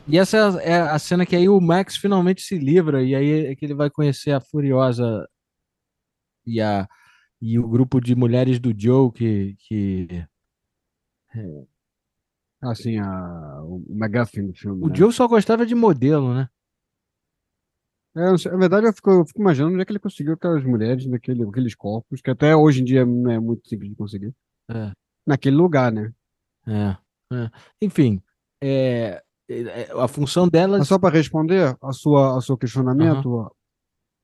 E essa é a- é cena que aí o Max finalmente se livra, e aí é que ele vai conhecer a Furiosa e, a, e o grupo de mulheres do Joe que, que... Assim, a, o McGuffin do filme. O né? Joe só gostava de modelo, né? É, na verdade, eu fico, eu fico imaginando onde é que ele conseguiu aquelas mulheres naquele, aqueles corpos, que até hoje em dia não é muito simples de conseguir. É. Naquele lugar, né? É, é. Enfim, é, é, a função delas. Mas só para responder a sua, ao seu questionamento,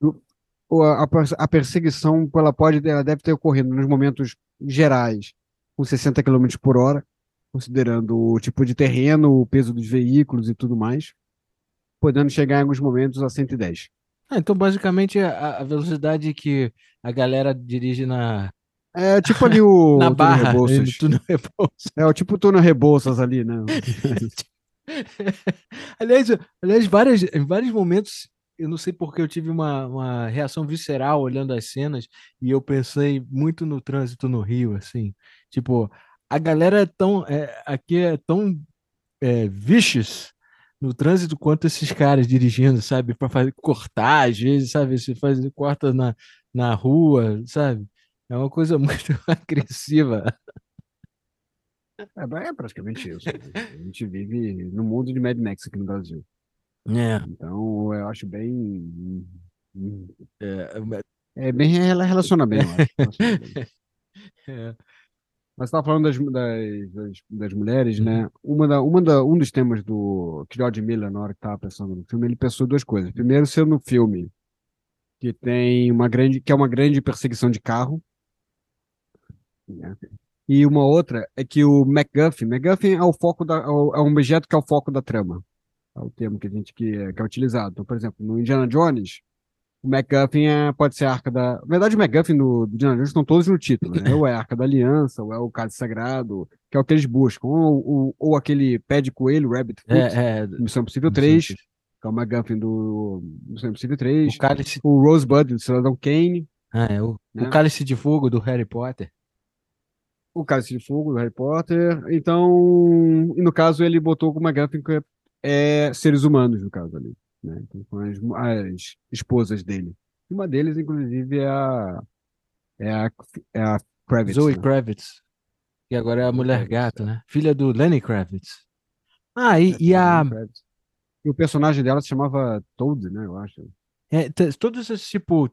o- a, a perseguição ela pode, ela deve ter ocorrido nos momentos gerais com 60 km por hora, considerando o tipo de terreno, o peso dos veículos e tudo mais, podendo chegar em alguns momentos a 110. Ah, então, basicamente, a, a velocidade que a galera dirige na, É tipo ali o (laughs) na barra. Rebouças. (laughs) túnel Rebouças. É o tipo túnel Rebouças ali, né? (laughs) aliás, aliás várias, em vários momentos, eu não sei porque eu tive uma, uma reação visceral olhando as cenas e eu pensei muito no trânsito no Rio, assim. Tipo, a galera é tão. é, aqui é tão é, vicious no trânsito quanto esses caras dirigindo, sabe? Para fazer cortar, às vezes, sabe? Você faz, corta na, na rua, sabe? É uma coisa (laughs) muito agressiva. É, é praticamente isso. A gente vive no mundo de Mad Max aqui no Brasil. É. Então, eu acho bem. É, É bem rela- relaciona bem, eu acho. Relaciona bem. (laughs) é, Mas estava falando das, das, das, mulheres, né? Uma da, uma da, um dos temas do que George Miller, na hora que estava pensando no filme, ele pensou duas coisas. Primeiro, ser no filme que tem uma grande, que é uma grande perseguição de carro, né? E uma outra é que o MacGuffin, MacGuffin é o foco da, é é um objeto que é o foco da trama. É o termo que a gente que é, que é utilizado. Então, por exemplo, no Indiana Jones, o MacGuffin é, pode ser a arca da. Na verdade, o MacGuffin no, do Indiana Jones estão todos no título, né? Ou é a arca da aliança, ou é o cálice sagrado, que é o que eles buscam. Ou, ou, ou aquele pé de coelho, Rabbit Foot, é, é, Missão Impossível 3, que é o MacGuffin do Missão Impossível 3. o cálice, O Rosebud do Cidadão Kane, ah, é, o, né? o cálice de fogo do Harry Potter. o Cálice de Fogo do Harry Potter. Então, e no caso, ele botou como MacGuffin que é, é seres humanos, no caso ali. Né? Então, são as, as esposas dele. Uma deles, inclusive, é a. É a, é a Kravitz. Zoe né? Kravitz. Que agora é a mulher gato, é. né? Filha do Lenny Kravitz. Ah, e, É, e a. E o personagem dela se chamava Toad, né? Eu acho. é, todos esses, tipo,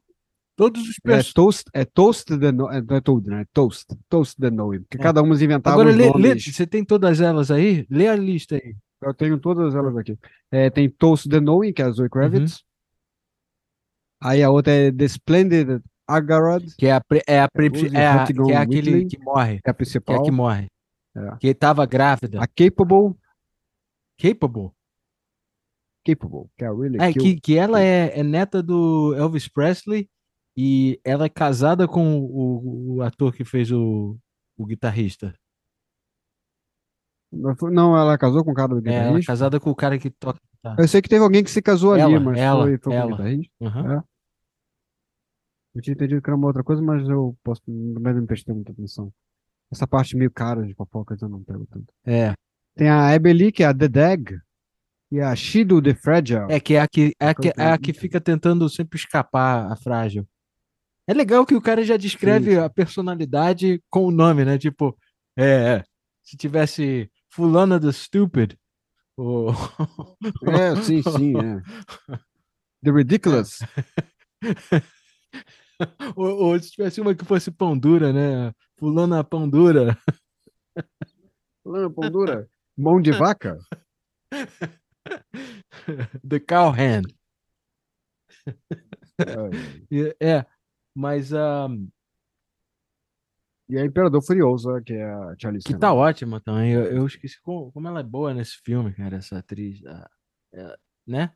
Todos os É personagens. Toast, é Toast the No- é, não é Toad, né? É Toast. Toast the Knowing. Porque É. cada um inventava Agora, lê- nomes. você tem todas elas aí? Lê a lista aí. Eu tenho todas elas aqui. É, tem Toast the Knowing, que é a Zoe Kravitz. Aí a outra é The Splendid Agarod, Que é a, é a, pre- Rose é a- que é aquele Whitley. que morre. que é a Que é a principal. que morre. É. Que tava grávida. A Capable, Capable. Capable, que é a Really É, que, que ela é, é neta do Elvis Presley e ela é casada com o, o ator que fez o, o guitarrista. Não ela casou com o cara do É, ela é guitarrista. casada com o cara que toca. guitarra. Eu sei que teve alguém que se casou ali, Ela, mas ela, foi, foi com o ela. guitarrista. Aham. Eu tinha entendido que era uma outra coisa, mas eu posso, não prestei muita atenção. Essa parte meio cara de fofocas eu não pego tanto. É. Tem a Ebeli, que é a The Dag, e a Shido The Fragile. É que é a que, é a que, é a que fica tentando sempre escapar a frágil. É legal que o cara já descreve Sim, sim. a personalidade com o nome, né? Tipo, é, é, se tivesse fulana the stupid, ou (laughs) É, sim, sim, é. The Ridiculous. (laughs) ou, ou se tivesse uma que fosse pão dura, né? Fulana pão dura. Fulano Pão Dura. Mão de vaca. (laughs) The cowhand. É. É, mas ah, E a Imperador Furiosa, que é a Charlize que tá ótima também. Eu, eu esqueci como, como ela é boa nesse filme, cara, essa atriz. ah, é, né?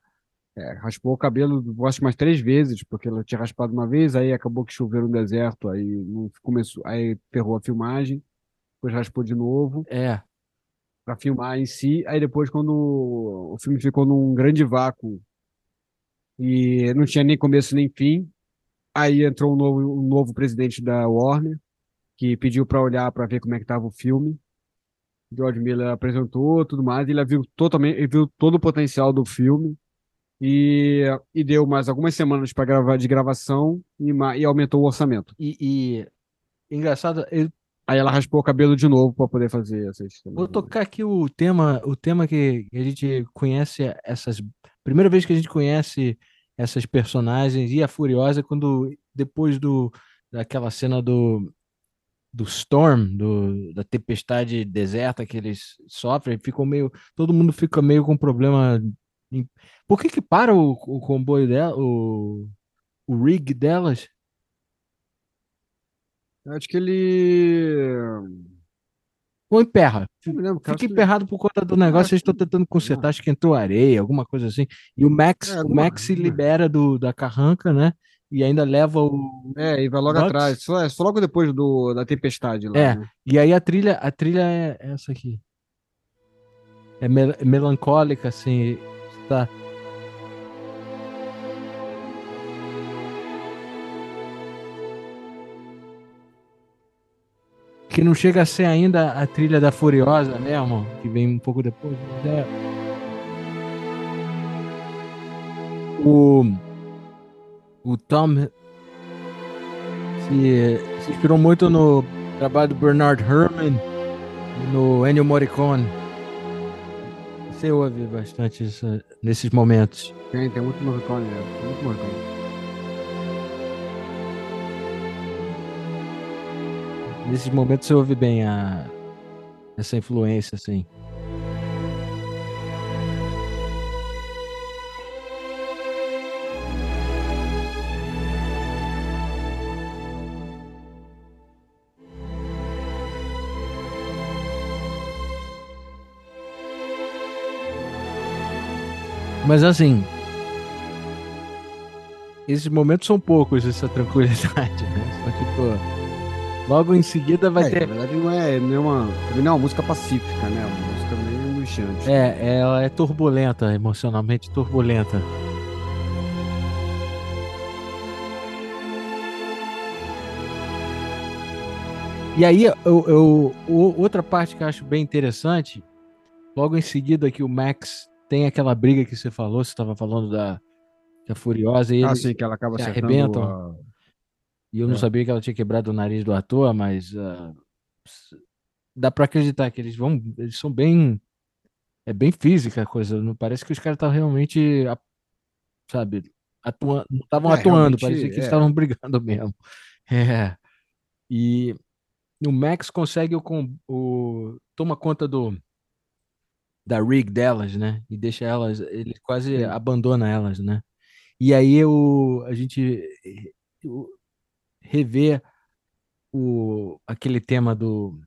É, raspou o cabelo, acho que umas três vezes, porque ela tinha raspado uma vez, aí acabou que choveu no deserto, aí não começou, aí ferrou a filmagem, depois raspou de novo É. para filmar em si, aí depois quando o filme ficou num grande vácuo e não tinha nem começo nem fim, aí entrou um novo, um novo presidente da Warner que pediu para olhar para ver como é que estava o filme. George Miller apresentou tudo mais, ele viu totalmente, ele viu todo o potencial do filme e, e deu mais algumas semanas para gravar de gravação e, e aumentou o orçamento. E, e engraçado, eu Aí ela raspou o cabelo de novo para poder fazer essas vou tocar aqui o tema, o tema que a gente conhece essas. Primeira vez que a gente conhece essas personagens e a Furiosa quando depois do daquela cena do do storm, do, da tempestade deserta que eles sofrem, ficou meio, todo mundo fica meio com problema. em- Por que que para o, o comboio dela, o, o rig delas? Eu acho que ele. Ou emperra? Me lembro, Fica acho que- emperrado por conta do negócio, eles estão tentando consertar, acho que entrou areia, alguma coisa assim. E o Max, É, o Max se alguma- libera do, da carranca, né? E ainda leva o. É, e vai logo Bucks. atrás, só, é só logo depois do, da tempestade lá. É. né? E aí a trilha, a trilha é essa aqui. É mel- melancólica, assim. Tá. Que não chega a ser ainda a trilha da Furiosa mesmo, que vem um pouco depois. é. O, o Tom se, se inspirou muito no trabalho do Bernard Herrmann no Ennio Morricone. Você ouve bastante isso nesses momentos. Tem, tem muito Morricone, é, tem muito Morricone. Nesses momentos você ouve bem a, essa influência, assim. Mas assim, esses momentos são poucos, essa tranquilidade, né? Só tipo, logo em seguida vai É, ter. Na verdade, não é, não é uma, também não é uma música pacífica, né? É uma música meio angustiante. É, ela é turbulenta, emocionalmente turbulenta. E aí, eu, eu- outra parte que eu acho bem interessante, logo em seguida que o Max tem aquela briga que você falou, você estava falando da, da Furiosa, e Ah, sim, que ela acaba se arrebentam. a- E eu não É. sabia que ela tinha quebrado o nariz do ator, mas s- dá pra acreditar que eles vão, eles são bem, é bem física a coisa. Não parece que os caras estão realmente, sabe, atuando, não estavam É, atuando, parecia que eles é. estavam (laughs) brigando mesmo. É. E o Max consegue o, o toma conta do da rig delas, né? E deixa elas, ele quase Sim. abandona elas, né? E aí o, a gente o- revê o, aquele tema do,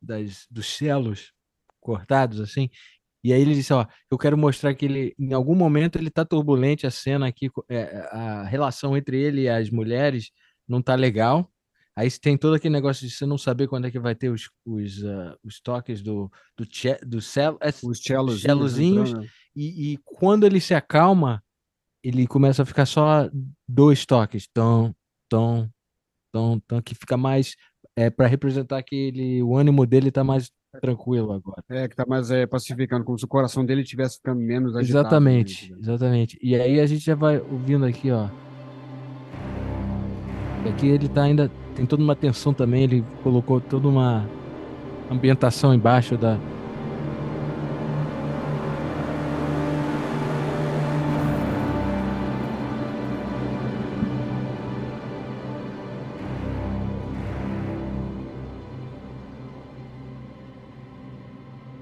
das, dos celos cortados, assim. E aí ele disse, ó, eu quero mostrar que ele, em algum momento, ele tá turbulente, a cena aqui, é, a relação entre ele e as mulheres não tá legal. Aí você tem todo aquele negócio de você não saber quando é que vai ter os, os, ah, os toques do, do, che, do celo, é, Os cellozinhos. cellozinhos. entrando. e, e quando ele se acalma, ele começa a ficar só dois toques, tom, tom, tom, tom, que fica mais é para representar que ele, o ânimo dele tá mais tranquilo agora. É, que tá mais é, pacificando, como se o coração dele estivesse ficando menos agitado. né, Exatamente, exatamente. E aí a gente já vai ouvindo aqui, ó. Aqui ele tá ainda tem toda uma tensão também, ele colocou toda uma ambientação embaixo da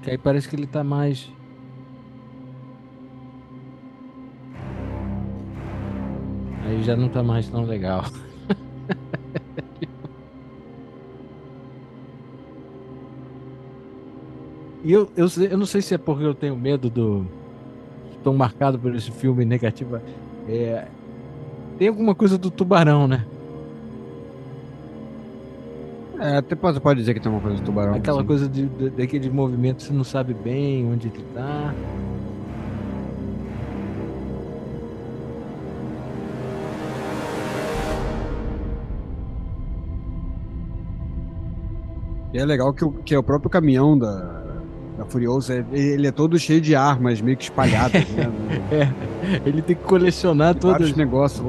Que aí parece que ele tá mais. Aí já não tá mais tão legal. (laughs) E eu, eu, eu não sei se é porque eu tenho medo do. Estou marcado por esse filme negativo. É, tem alguma coisa do tubarão, né? É, até pode, pode dizer que tem uma coisa do tubarão. Aquela assim. coisa de, de- daquele movimento, você não sabe bem onde ele tá. E é legal que o, que é o próprio caminhão da, da Furiosa, é- ele é todo cheio de armas, meio que espalhadas, né? (laughs) Ele tem que colecionar todas. Vários negócios.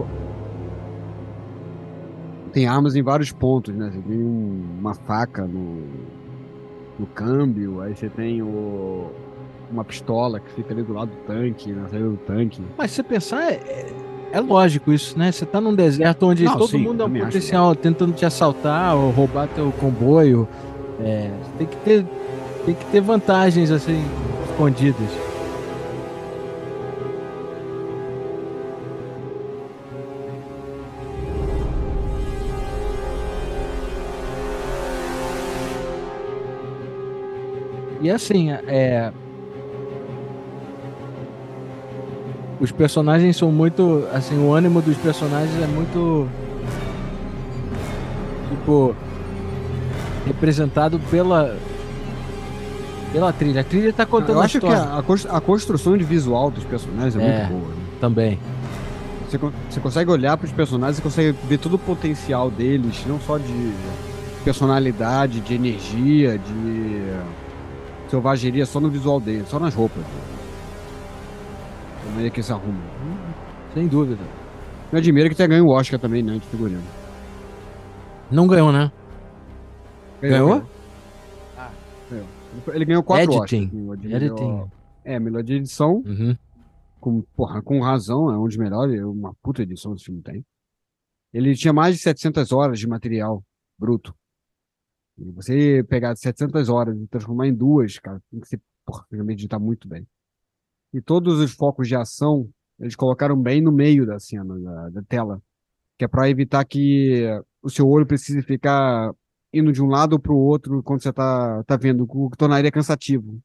Tem armas em vários pontos, né? Você tem um- uma faca no, no câmbio, aí você tem o, uma pistola que fica ali do lado do tanque, na saída do tanque. Mas se você pensar, é, é- é lógico isso, né? Você tá num deserto onde Não, todo sim, mundo é um também acho. potencial tentando te assaltar ou roubar teu comboio. É, tem que ter, tem que ter vantagens assim escondidas. E assim, é. Os personagens são muito. Assim, o ânimo dos personagens é muito. Tipo. Representado pela. Pela trilha. A trilha tá contando Eu acho que a, a cons- a construção de visual dos personagens é, É. muito boa. né? também. Você, você consegue olhar para os personagens e consegue ver todo o potencial deles, não só de personalidade, de energia, de selvageria, só no visual deles, só nas roupas. Como é que se arruma. Sem dúvida. Me admira que tenha ganho o Oscar também, né, de figurino. Não ganhou, né? Ganhou? Ganhou. Ele ganhou quatro Editing. Oscars. Editing. É, melhor de edição, Uhum. com, porra, com razão, é um dos melhores, é uma puta edição esse filme tem. Ele tinha mais de 700 horas de material bruto. E você pegar 700 horas e transformar em duas, cara, tem que ser, porra, tem que editar muito bem. E todos os focos de ação, eles colocaram bem no meio da cena, da, da tela, que é para evitar que o seu olho precise ficar indo de um lado para o outro quando você tá, tá vendo, o que tornaria cansativo.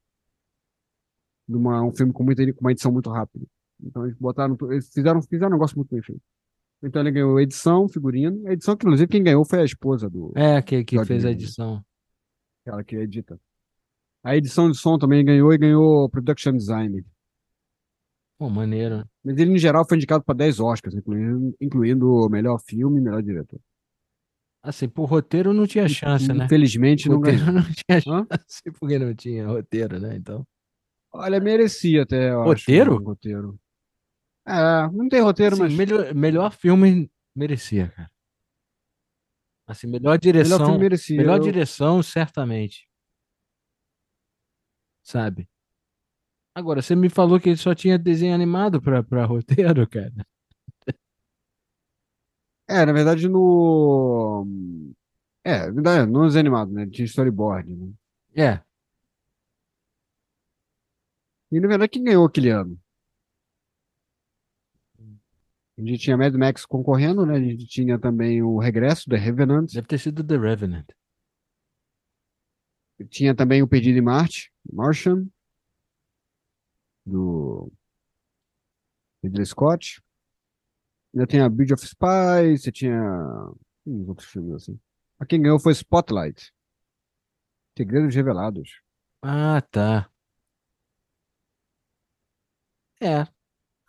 Numa, um filme com, muita, com uma edição muito rápida. Então eles botaram, eles fizeram, fizeram um negócio muito bem feito. Então ele ganhou edição, figurino. A edição, que inclusive, quem ganhou foi a esposa do É, que, que fez a edição. cara que edita. A edição de som também ganhou e ganhou production design. Pô, maneiro. Mas ele, em geral, foi indicado para 10 Oscars, incluindo, incluindo melhor filme e melhor diretor. Assim, por roteiro não tinha chance, né? Infelizmente, não Roteiro ganhou. (laughs) não tinha Hã? chance, porque não tinha roteiro, né? Então. Olha, merecia até, acho, Roteiro? um roteiro. É, não tem roteiro, Assim, mas melhor, melhor filme merecia, cara. Assim, melhor direção. melhor filme merecia. Melhor Eu- direção, certamente. Sabe? Agora, você me falou que ele só tinha desenho animado pra, pra roteiro, (laughs) cara. É, na verdade, no. É, no nos animados, né? Tinha storyboard, né? É. E na verdade, quem ganhou aquele ano? A gente tinha Mad Max concorrendo, né? A gente tinha também o Regresso, The Revenant. Deve ter sido The Revenant. Tinha também o Perdido em Marte, Martian, do Ridley Scott. Ainda tem a Bridge of Spies, você tinha uns outros filmes assim. A quem ganhou foi Spotlight. Segredos Revelados. Ah, tá. É.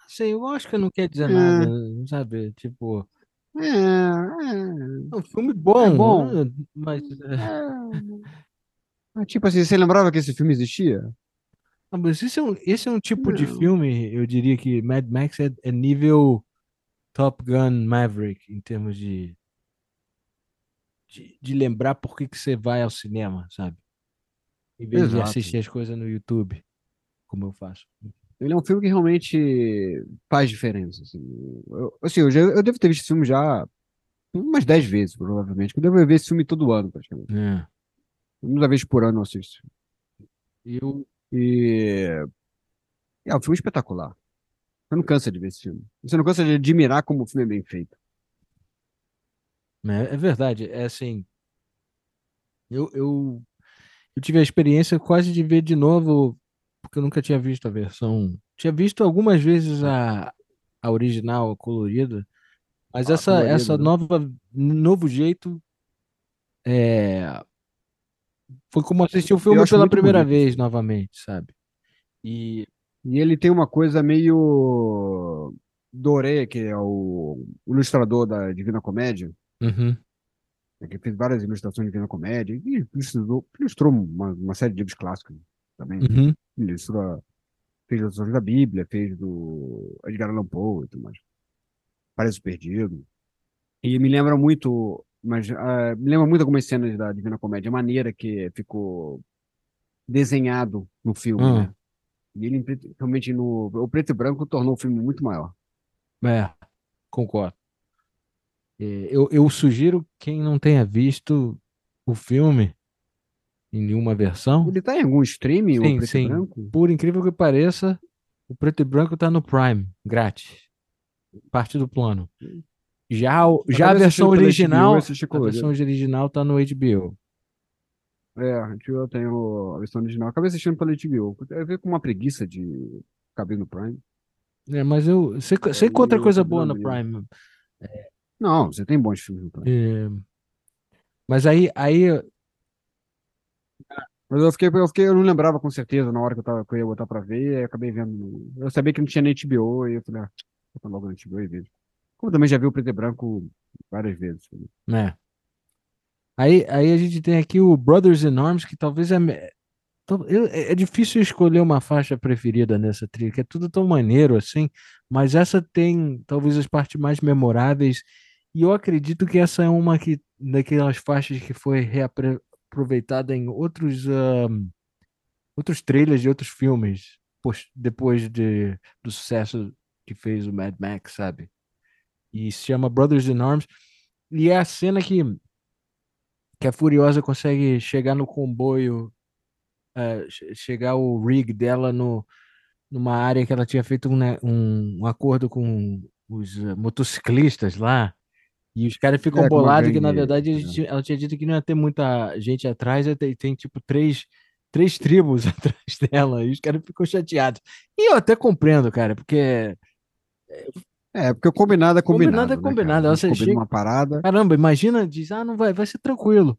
Assim, o Oscar não quer dizer É. nada, sabe? Tipo, É, é, é um filme bom, É bom. né? mas, é, é. (laughs) Tipo assim, você lembrava que esse filme existia? ah, mas esse é um, esse é um tipo de Não. filme, eu diria que Mad Max é, é nível Top Gun Maverick, em termos de, de, de lembrar por que, que você vai ao cinema, sabe? Em vez de Exato. assistir as coisas no YouTube, como eu faço. Ele é um filme que realmente faz diferença. Assim, eu, assim, eu, já, eu devo ter visto esse filme já umas 10 vezes, provavelmente. Eu devo ver esse filme todo ano, praticamente. É. Uma vez por ano eu assisto. Eu, E é um filme espetacular. Você não cansa de ver esse filme. Você não cansa de admirar como o filme é bem feito. É, é verdade, é assim. Eu, eu, eu tive a experiência quase de ver de novo, porque eu nunca tinha visto a versão. Tinha visto algumas vezes a, a original, a colorida, mas Ah, essa, colorida, essa né? nova, novo jeito é, foi como assistir o filme pela primeira bonito esse vez novamente, sabe? E E ele tem uma coisa meio. Doré, que é o ilustrador da Divina Comédia, Uhum, né, que fez várias ilustrações de Divina Comédia, e ilustrou, ilustrou uma, uma série de livros clássicos também. uhum. Ilustrou, fez ilustrações da Bíblia, fez do Edgar Allan Poe e tudo mais. Paraíso Perdido. E me lembra muito, mas ah, me lembra muito algumas cenas da Divina Comédia, a maneira que ficou desenhado no filme, Ah. né? E ele, realmente, no, o preto e branco tornou o filme muito maior. É, concordo. É, eu, eu sugiro quem não tenha visto o filme em nenhuma versão. Ele tá em algum streaming, o Sim, preto sim. e branco? Por incrível que pareça, o preto e branco tá no Prime, grátis. Parte do plano. Já, o- já a versão original, a versão original tá no HBO. É, a HBO tem o- a versão original. Acabei assistindo pela HBO. Eu vi com uma preguiça de caber no Prime. É, mas eu você, você Aí encontra eu coisa boa no. Prime. Não, você tem bons filmes no Prime. É, mas aí, aí Mas eu fiquei, eu fiquei, eu não lembrava com certeza na hora que eu, tava, que eu ia botar pra ver, aí acabei vendo. Eu sabia que não tinha na HBO, e eu falei, ah, vou botar logo na HBO e vejo. Como eu também já vi o preto e branco várias vezes. É. Aí, aí a gente tem aqui o Brothers in Arms, que talvez é. É é difícil escolher uma faixa preferida nessa trilha, que é tudo tão maneiro assim, mas essa tem talvez as partes mais memoráveis, e eu acredito que essa é uma que, daquelas faixas que foi reaproveitada em outros, ahn, outros trailers de outros filmes, depois de, do sucesso que fez o Mad Max, sabe? E se chama Brothers in Arms. E é a cena que, que a Furiosa consegue chegar no comboio, eh, che- chegar o rig dela no, numa área que ela tinha feito um, né, um, um acordo com os eh, motociclistas lá. E os caras ficam É, bolados que, na verdade, eles é. tinham- ela tinha dito que não ia ter muita gente atrás, e tem, tem tipo três, três tribos (laughs) atrás dela, e os caras ficam chateados. E eu até compreendo, cara, porque É, porque o combinado é combinado. Combinado é né, combinado, cara? A você combina chega- uma parada. Caramba, imagina, diz, ah, não vai, vai ser tranquilo.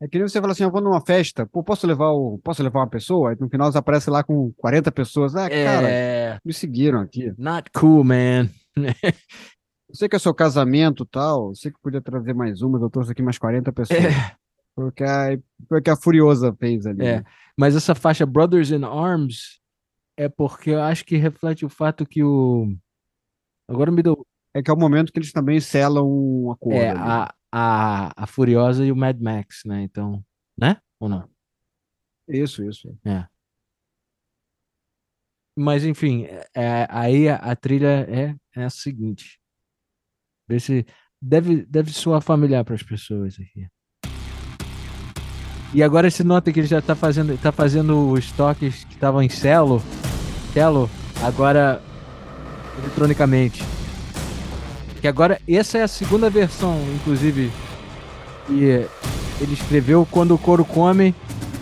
É que nem você fala assim, eu vou numa festa, pô, posso levar, o, posso levar uma pessoa? Aí no final você aparece lá com 40 pessoas. Ah, cara, É, me seguiram aqui. not cool, man. Eu sei que é seu casamento e tal, eu sei que podia trazer mais uma, mas eu trouxe aqui mais 40 pessoas. É, Foi o que a, foi o que a Furiosa fez ali. É. né? mas essa faixa Brothers in Arms é porque eu acho que reflete o fato que o. Agora me deu. É que é o momento que eles também selam um acordo. É, a, a, a Furiosa e o Mad Max, né? Então. Né? Ou não? Isso, isso. Mas enfim, é, aí a, a trilha é, é a seguinte. Vê se deve, deve soar familiar para as pessoas aqui. E agora se nota que ele já está fazendo, tá fazendo os toques que estavam em cello, cello, agora eletronicamente. Que agora essa é a segunda versão, inclusive, que ele escreveu quando o couro come.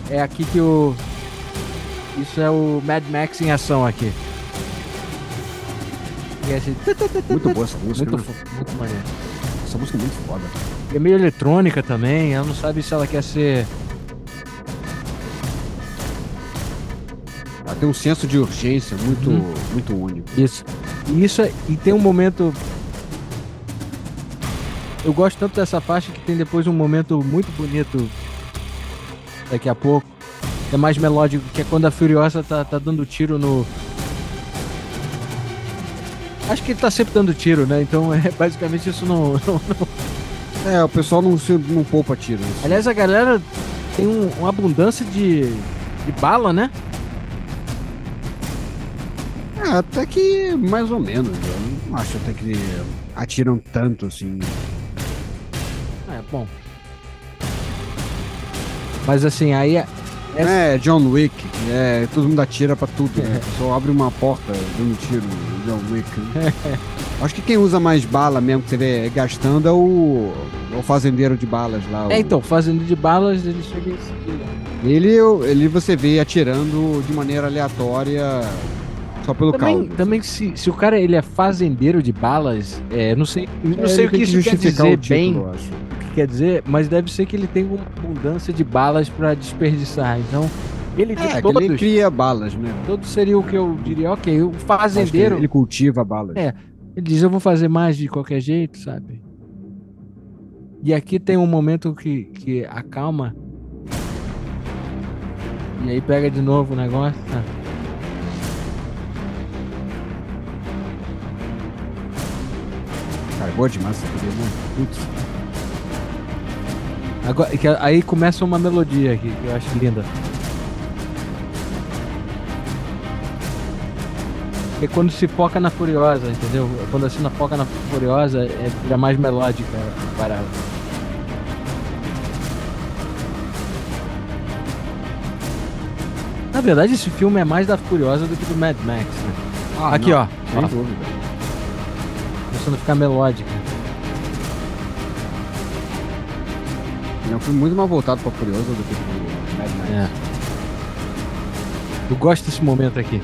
É aqui que o isso é o Mad Max em ação aqui. Assim, Muito boa essa música. muito, né? muito maneiro. Essa música é muito foda. É meio eletrônica também, ela não sabe se ela quer ser. Tem um senso de urgência muito, Uhum. muito único. Isso. E isso é- e tem um momento. Eu gosto tanto dessa faixa que tem depois um momento muito bonito daqui a pouco. É mais melódico, que é quando a Furiosa tá, tá dando tiro no. Acho que ele tá sempre dando tiro, né? Então é basicamente isso não. (laughs) não- não- É, o pessoal não, se, não poupa tiro. Aliás, a galera tem um- uma abundância de, de bala, né? É, até que mais ou menos. Eu não acho até que atiram tanto assim. É, bom. Mas assim, aí. é- É, John Wick, é, todo mundo atira pra tudo, né? (laughs) Só abre uma porta dando tiro, John Wick. né? (laughs) Acho que quem usa mais bala mesmo que você vê gastando é o, é o fazendeiro de balas lá. o- É, então, fazendo de balas, ele chega em seguida. Ele, ele você vê atirando de maneira aleatória só pelo Também, caldo. também se, se o cara ele é fazendeiro de balas, é, não sei, não É, sei o que tem isso quer dizer título, bem, o que quer dizer, mas deve ser que ele tem uma abundância de balas pra desperdiçar. Então, ele É, que todos, ele cria balas, né? todos seria o que eu diria, ok, o que fazendeiro, Ele cultiva balas. É. ele diz, eu vou fazer mais de qualquer jeito, sabe? E aqui tem um momento que, que acalma. E aí pega de novo o negócio. tá? Cara, boa demais essa trilha, né? Putz. Agora, que aí começa uma melodia aqui, que eu acho linda. É quando se foca na Furiosa, entendeu? Quando a cena foca na Furiosa, é mais melódica a parada. Na verdade, esse filme é mais da Furiosa do que do Mad Max, né? Ah, Aqui, não, ó. Sem ó. dúvida. Começando a ficar melódica. É um filme muito mais voltado pra Furiosa do que pro Mad Max. É. Eu gosto desse momento aqui.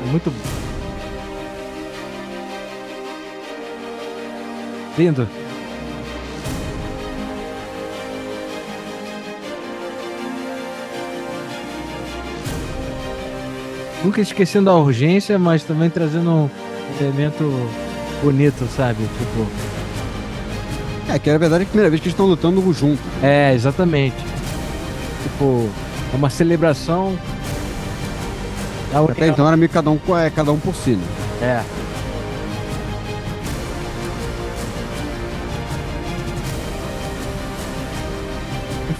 É Muito lindo. Nunca esquecendo a urgência, mas também trazendo um elemento bonito, sabe? Tipo, É, que na verdade é a primeira vez que eles estão lutando juntos. é, exatamente. Tipo, é uma celebração. Até então era meio cada um, é, cada um por si, né? É.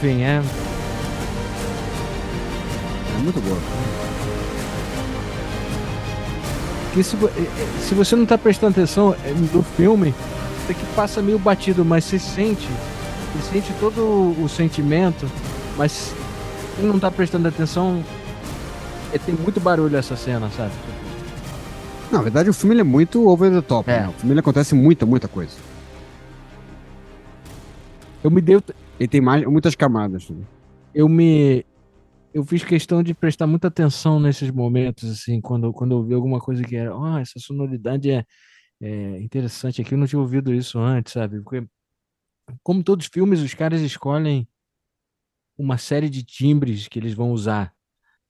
Enfim, é. É muito boa. que se, eh, eh, se você não tá prestando atenção eh, no filme, isso aqui passa meio batido, mas você sente, você sente todo o, sentimento, mas quem não tá prestando atenção, eh, tem muito barulho essa cena, sabe? Não, na verdade o filme é muito over the top. É. Né? O filme acontece muita, muita coisa. Eu me dei, o- Ele tem mais, muitas camadas. Né? eu me eu fiz questão de prestar muita atenção nesses momentos assim quando quando eu vi alguma coisa que era ah essa sonoridade é, é interessante aqui eu não tinha ouvido isso antes sabe porque como todos os filmes os caras escolhem uma série de timbres que eles vão usar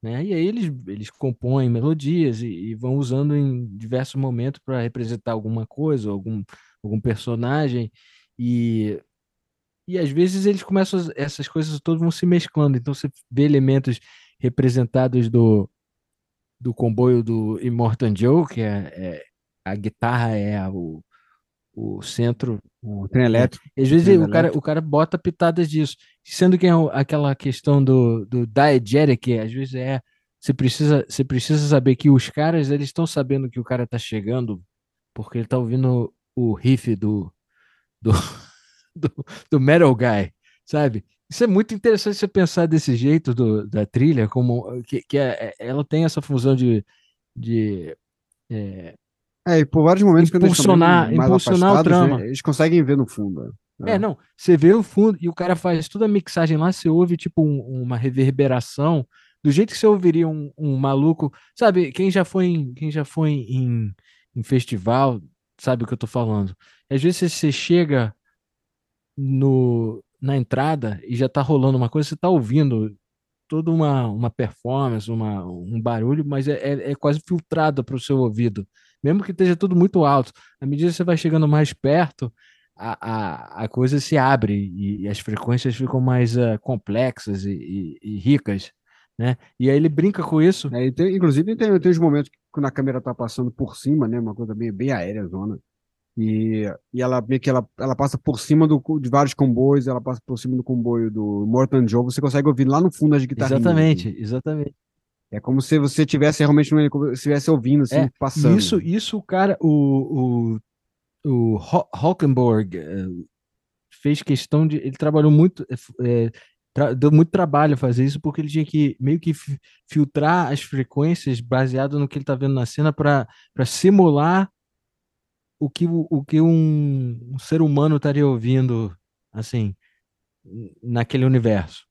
né e aí eles eles compõem melodias e, e vão usando em diversos momentos para representar alguma coisa algum algum personagem e e às vezes eles começam, as- essas coisas todas vão se mesclando. Então você vê elementos representados do, do comboio do Immortan Joe, que é, é- a guitarra é a- o, o centro. O trem elétrico. E às vezes trem o cara, o cara bota pitadas disso. Sendo que é o- aquela questão do, do diegetic, às vezes é. Você precisa, você precisa saber que os caras eles estão sabendo que o cara tá chegando porque ele tá ouvindo o riff do, do, do, do Metal Guy, sabe? Isso é muito interessante você pensar desse jeito do, da trilha, como que, que é- é- ela tem essa função de, de é, É, e por vários momentos, quando eles Impulsionar- impulsionar o afastados, né, trama. eles conseguem ver no fundo. né? É, não. Você vê o fundo e o cara faz toda a mixagem lá, você ouve tipo um- uma reverberação, do jeito que você ouviria um, um maluco. Sabe, quem já foi em, quem já foi em, em festival, sabe o que eu tô falando. Às vezes você chega no, na entrada e já tá rolando uma coisa, você tá ouvindo toda uma, uma performance, uma, um barulho, mas é, é, é quase filtrado para o seu ouvido. Mesmo que esteja tudo muito alto. À medida que você vai chegando mais perto, a, a, a coisa se abre e, e as frequências ficam mais ah, complexas e, e- e ricas, né? E aí ele brinca com isso. É, tem- inclusive, tem, tem os momentos que quando a câmera tá passando por cima, né? Uma coisa bem, bem aérea, zona. E, e ela meio que ela, ela passa por cima do, de vários comboios, ela passa por cima do comboio do Morton Joe, você consegue ouvir lá no fundo as guitarrinhas. Exatamente, assim. exatamente. É como se você tivesse realmente estivesse ouvindo, assim, É, passando. Isso, isso o cara, o, o, o Ho- Hulkenborg eh, fez questão de. Ele trabalhou muito, eh, tra- deu muito trabalho fazer isso, porque ele tinha que meio que fi- filtrar as frequências baseado no que ele está vendo na cena para simular o que, o, que um, um ser humano estaria ouvindo, assim, naquele universo,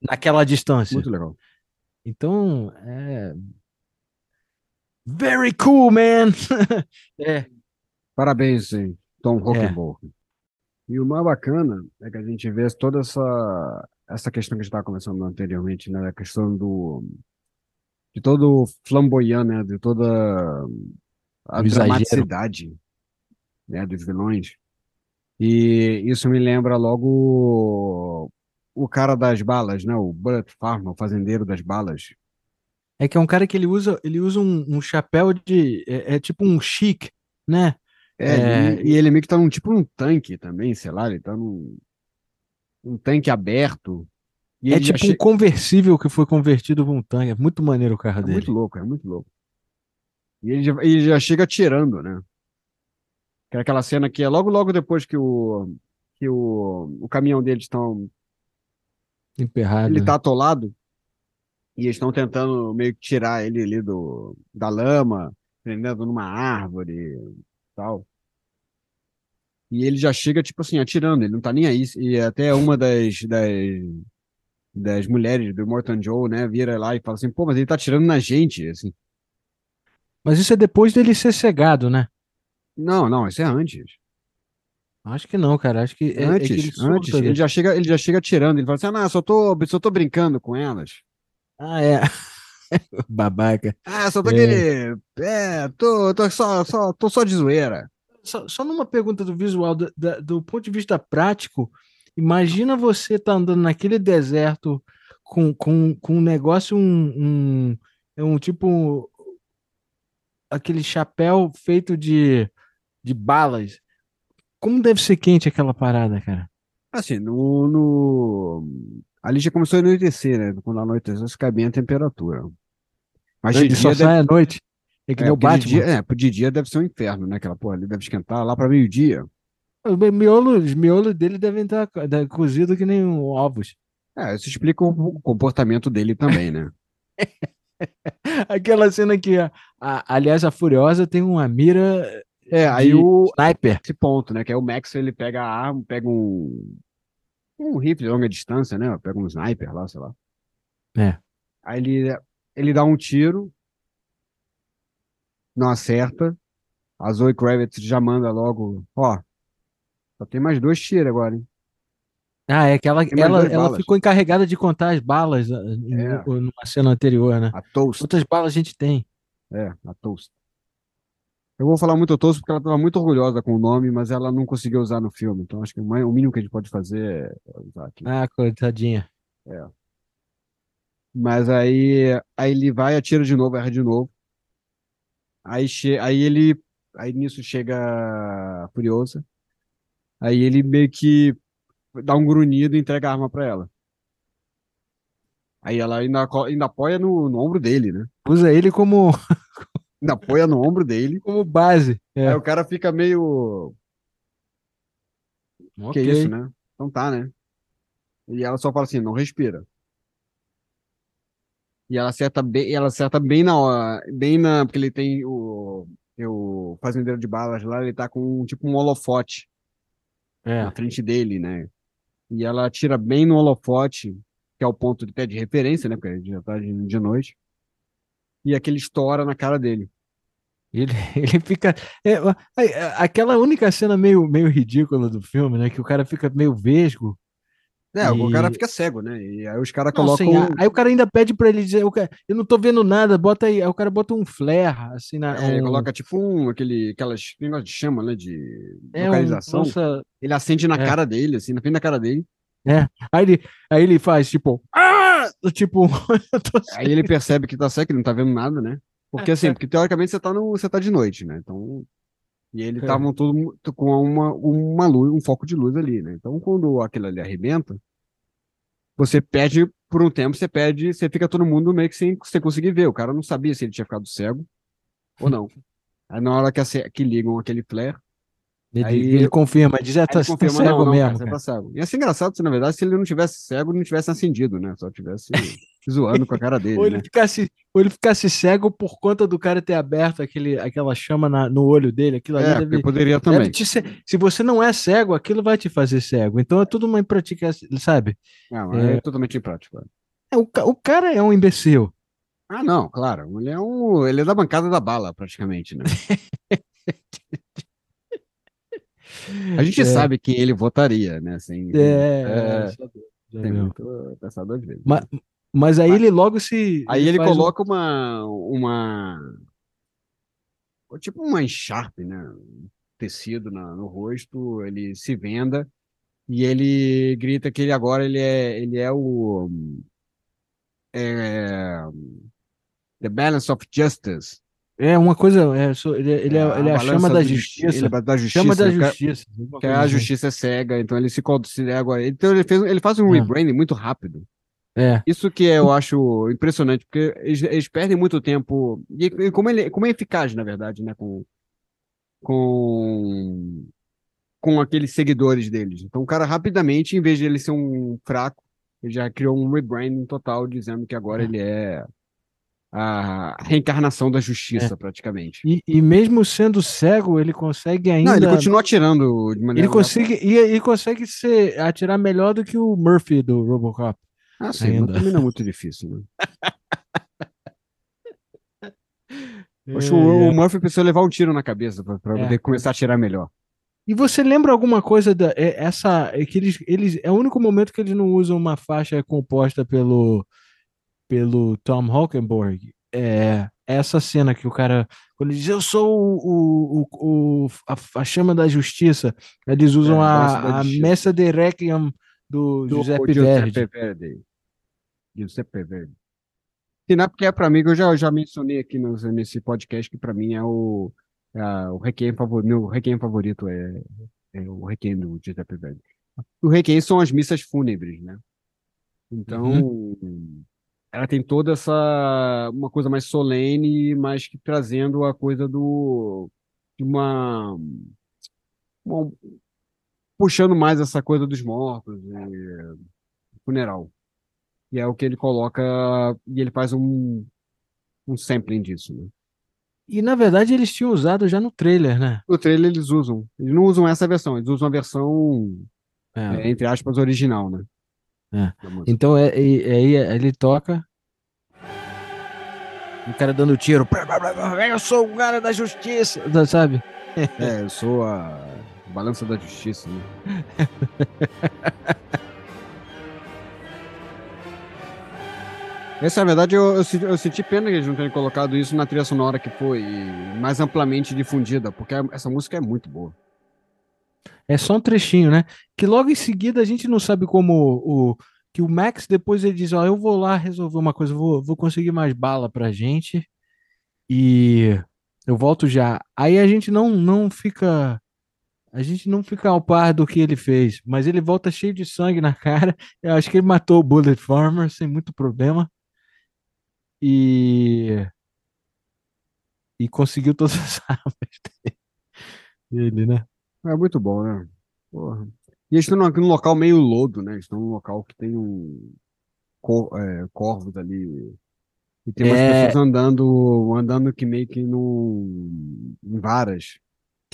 naquela distância. Muito legal. Então, é. Very cool, man! (laughs) é. Parabéns, Tom É. Hockenborg. E o mais bacana é que a gente vê toda essa, essa questão que a gente estava conversando anteriormente, né? A questão do de todo flamboyant, né? De toda a O exagero. dramaticidade, né? Dos vilões. E isso me lembra logo o cara das balas, né? O Bullet Farmer, o fazendeiro das balas. É que é um cara que ele usa, ele usa um, um chapéu de. É, é tipo um chique, né? É, É, e, e ele meio que tá num tipo num tanque também, sei lá, ele tá num, um tanque aberto. E É tipo um conversível que foi convertido para um tanque. É muito maneiro o carro É dele. muito louco, é muito louco. E ele já, ele já chega atirando, né? Que é aquela cena que é logo, logo depois que o, que o, o caminhão deles estão. Emperrado. Ele né? tá atolado. E eles estão tentando meio que tirar ele ali do, da lama, prendendo numa árvore e tal. E ele já chega, tipo assim, atirando, ele não tá nem aí. E até uma das, das, das mulheres do Morton Joe, né, vira lá e fala assim, pô, mas ele tá atirando na gente, assim. Mas isso é depois dele ser cegado, né? Não, não, isso é antes. Acho que não, cara. Acho que é, é que antes, ele antes. Ele já chega, ele já chega atirando. Ele fala assim, ah, só tô, só tô brincando com elas. Ah, é. (laughs) Babaca. Ah, só tô É. aquele... É, tô, tô, só, só, tô só de zoeira. Só, só numa pergunta do visual, do, do ponto de vista prático, imagina você tá andando naquele deserto com, com, com um negócio, um, um, é um tipo aquele chapéu feito de, de balas. Como deve ser quente aquela parada, cara? Assim, no, no... Ali já começou a anoitecer, né? Quando anoiteceu, fica bem a temperatura. Mas de só sai deve... à noite. É que é, nem o Batman. dia, é, de dia deve ser um inferno, né? Aquela porra ali deve esquentar lá pra meio-dia. Miolo, os miolos dele devem estar da- cozido que nem ovos. É, isso explica o comportamento dele também, né? (laughs) (laughs) Aquela cena que, a, a- aliás, a Furiosa tem uma mira É, aí o, sniper. esse ponto, né? Que é o Max, ele pega a arma, pega um, um rifle de longa distância, né? Pega um sniper lá, sei lá. É. Aí ele, ele dá um tiro, não acerta. A Zoe Kravitz já manda logo, ó, só tem mais dois tiros agora, hein? Ah, é que ela, ela, ela ficou encarregada de contar as balas ah, em, É. numa cena anterior, né? A Toast, Quantas balas a gente tem? é, a Toast. Eu vou falar muito Toast porque ela estava muito orgulhosa com o nome, mas ela não conseguiu usar no filme. Então acho que o mínimo que a gente pode fazer é usar aqui. Ah, coitadinha. Mas aí, aí ele vai, atira de novo, erra de novo. Aí, che aí ele Aí nisso chega a Furiosa. Aí ele meio que dá um grunhido e entrega a arma pra ela. Aí ela ainda, ainda apoia no, no ombro dele, né? Usa ele como, (laughs) Ainda apoia no ombro dele. como base. É. Aí o cara fica meio. Que Ok. isso, né? Então tá, né? E ela só fala assim, não respira. E ela acerta bem, ela acerta bem na hora, bem na, porque ele tem o, o fazendeiro de balas lá, ele tá com um, tipo um holofote É. na frente dele, né? E ela atira bem no holofote, que é o ponto de pé de referência, né? Porque já tá de, de noite. E aquele estoura na cara dele. Ele, (laughs) ele fica. é, aquela única cena meio, meio ridícula do filme, né? Que o cara fica meio vesgo. É, o cara E- fica cego, né? E aí os caras colocam. aí o cara ainda pede pra ele dizer, "Eu não tô vendo nada, bota aí. Aí o cara bota um flare, assim, na. É, ele um- coloca tipo um, aquele, aquelas negócio de chama, né? De é, um localização. lança- Ele acende na É. cara dele, assim, na frente da cara dele. Aí ele, aí ele faz tipo. Ah! Tipo. (laughs) Aí ele percebe que tá cego, que ele não tá vendo nada, né? Porque assim, porque teoricamente você tá, no, você tá de noite, né? Então. E ele É. estavam todo mu- com uma, uma luz, um foco de luz ali, né? Então quando aquilo ali arrebenta, você perde, por um tempo, você perde, você fica todo mundo meio que sem, sem conseguir ver. O cara não sabia se ele tinha ficado cego ou não. (laughs) Aí na hora que, ace- que ligam aquele flare, Ele, Aí- ele confirma, diz, é, tá, ele tá confirma, cego não, não, mesmo. cara, você cara. tá cego. Ia ser engraçado se, na verdade, se ele não tivesse cego, não tivesse acendido, né? Só tivesse (laughs) zoando com a cara dele, Ou ele, né? ficasse, ou ele ficasse cego por conta do cara ter aberto aquele, aquela chama na- no olho dele. Aquilo ali É, deve, poderia deve também. te se você não é cego, aquilo vai te fazer cego. Então é tudo uma prática, sabe? Não, é, totalmente imprático. é. É, o, o cara é um imbecil. Ah, não, claro. Ele é, um, ele é da bancada da bala, praticamente, né? (laughs) A gente É. sabe que ele votaria, né? Sem, É, é, já tem muito pensar duas vezes. Mas, mas aí ele logo se. Aí ele um- coloca uma, uma. Tipo uma encharpe, né? Um tecido na- no rosto, ele se venda e ele grita que ele agora ele é, ele é o. É, the balance of justice. É uma coisa. É, ele, ele é, É, ele é a balança chama da do justi- justiça. Ele é da justiça. Chama da a- justiça. Que a justiça é cega, então ele se considera agora. Então ele, fez, ele faz um É. rebranding muito rápido. É. Isso que eu acho impressionante, porque eles, eles perdem muito tempo. E, e como ele como é eficaz, na verdade, né? Com, com, com aqueles seguidores deles. Então o cara rapidamente, em vez de ele ser um fraco, ele já criou um rebranding total, dizendo que agora É. ele é a reencarnação da justiça, praticamente. E, e mesmo sendo cego, ele consegue ainda. Não, ele continua atirando de maneira. Ele consegue, e ele consegue ser, atirar melhor do que o Murphy do Robocop. Ah, sim, ainda. mas também não é muito difícil, né? (laughs) Acho É, o, é. o Murphy precisa levar um tiro na cabeça pra É. poder começar a atirar melhor. E você lembra alguma coisa da é- essa é que eles, eles é o único momento que eles não usam uma faixa composta pelo pelo Tom Hockenborg. É essa cena que o cara quando ele diz eu sou o, o, o- a, a chama da justiça, eles usam É, a a, a. Messa de Requiem do, Do Giuseppe Giuseppe Verdi. Verdi. Giuseppe Verdi. Não é porque é pra mim, que eu já, já mencionei aqui no, nesse podcast que pra mim é o, é o Requiem favorito. Meu Requiem favorito é, é o Requiem do Giuseppe Verdi. O Requiem são as missas fúnebres, né? Então, ela tem toda essa uma coisa mais solene, mas que trazendo a coisa do de uma, uma- puxando mais essa coisa dos mortos e funeral. E é o que ele coloca e ele faz um um sampling disso, né? E na verdade eles tinham usado já no trailer, né? No trailer eles usam, eles não usam essa versão, eles usam a versão É. é, entre aspas original, né? É. Então é, é- é aí ele toca. O cara dando tiro. Eu sou o cara da justiça. Sabe? É, eu sou a balança da justiça, né? (laughs) Essa, na verdade, eu, eu, senti- eu senti pena que eles não tenham colocado isso na trilha sonora que foi mais amplamente difundida, porque essa música é muito boa. É só um trechinho, né? Que logo em seguida a gente não sabe como o. Que o Max depois ele diz: Ó, eu vou lá resolver uma coisa, vou, vou conseguir mais bala pra gente. E Eu volto já. Aí a gente não, não fica. A gente não fica ao par do que ele fez, mas ele volta cheio de sangue na cara. Eu acho que ele matou o Bullet Farmer sem muito problema. E. E conseguiu todas as (laughs) armas dele, né? É muito bom, né? Porra. E eles estão num, num local meio lodo, né? Eles estão num local que tem um cor- é, corvos ali. E tem umas É. pessoas andando, andando que meio que num, em varas.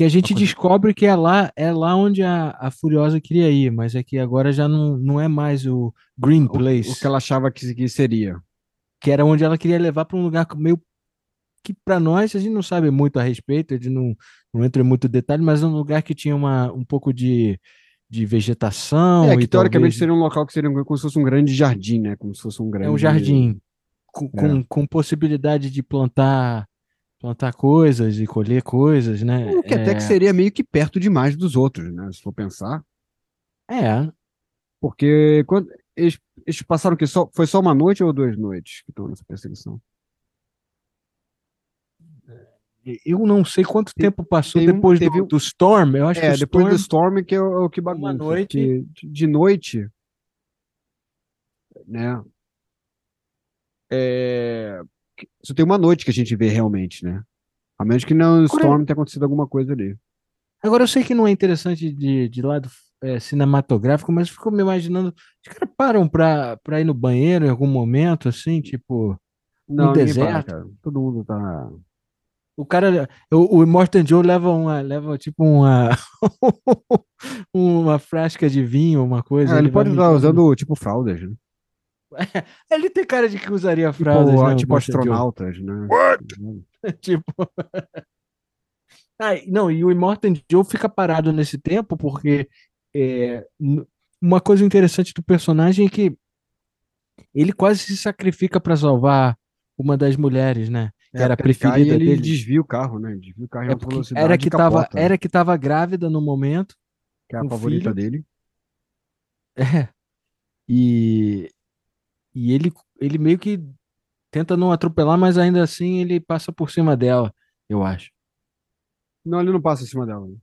Que a gente descobre que é lá, é lá onde a, a Furiosa queria ir, mas é que agora já não, não é mais o Green O, Place. o que ela achava que, que seria. que era onde ela queria levar para um lugar meio que para nós a gente não sabe muito a respeito, a gente não, não entra em muito detalhe, mas é um lugar que tinha uma, um pouco de, de vegetação É, que teoricamente talvez seria um local que seria como se fosse um grande jardim, né? Como se fosse um grande. é um jardim com, É. com, com possibilidade de plantar plantar coisas e colher coisas, né? O que até que seria meio que perto demais dos outros, né? Se for pensar. É, Porque quando eles, eles passaram que só foi só uma noite ou duas noites que estão nessa perseguição? eu não sei quanto Tem- tempo passou um- depois teve do, um- do Storm, eu acho É, que depois do Storm Storm que é o, é que bagunça. noite- porque de, de noite, né? É, só tem uma noite que a gente vê realmente, né? A menos que no Agora- Storm tenha acontecido alguma coisa ali. Agora eu sei que não é interessante de, de lado é, cinematográfico, mas fico me imaginando, os caras param pra, pra ir no banheiro em algum momento, assim, tipo, Não, para, deserto? cara. Todo mundo tá. o cara, o, o Immortan Joe leva uma, leva tipo uma, (laughs) uma frasca de vinho, uma coisa. É, ele vai pode estar usando tipo fraldas, né? (laughs) Ele tem cara de que usaria Tipo, fraldas, ah, né, tipo Immortan Joe? astronautas, né? (laughs) tipo. (laughs) Ah, não, e o Immortan Joe fica parado nesse tempo porque é, uma coisa interessante do personagem é que ele quase se sacrifica para salvar uma das mulheres, né? Que É, era a preferida ele dele. desvia o carro, né? Desvia o carro em É alta porque velocidade era que tava, capota, era que tava grávida no momento. que é a favorita filho. dele. É. E, e ele, ele meio que tenta não atropelar, mas ainda assim ele passa por cima dela, eu acho. Não, ele não passa em cima dela. né?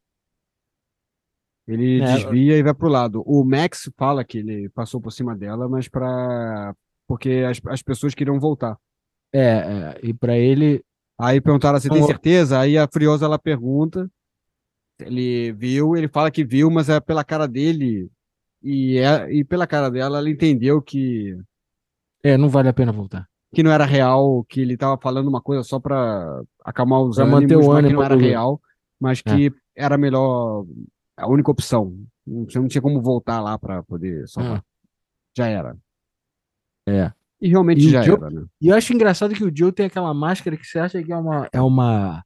Ele É, desvia e vai pro lado. O Max fala que ele passou por cima dela, mas para porque as, as pessoas queriam voltar. É, é, e para ele, Aí perguntaram se tem Não, certeza. Aí a Furiosa ela pergunta. Ele viu, ele fala que viu, mas é pela cara dele e, é, e pela cara dela ela entendeu que, é, não vale a pena voltar. que não era real, que ele tava falando uma coisa só para acalmar os Pra manter ânimos, o mas que ânimo não era real, mas que era melhor, a única opção. Você não tinha como voltar lá para poder salvar. Ah. Já era. É. E realmente E já Joe- era, né? E eu acho engraçado que o Joe tem aquela máscara que você acha que é uma. É uma.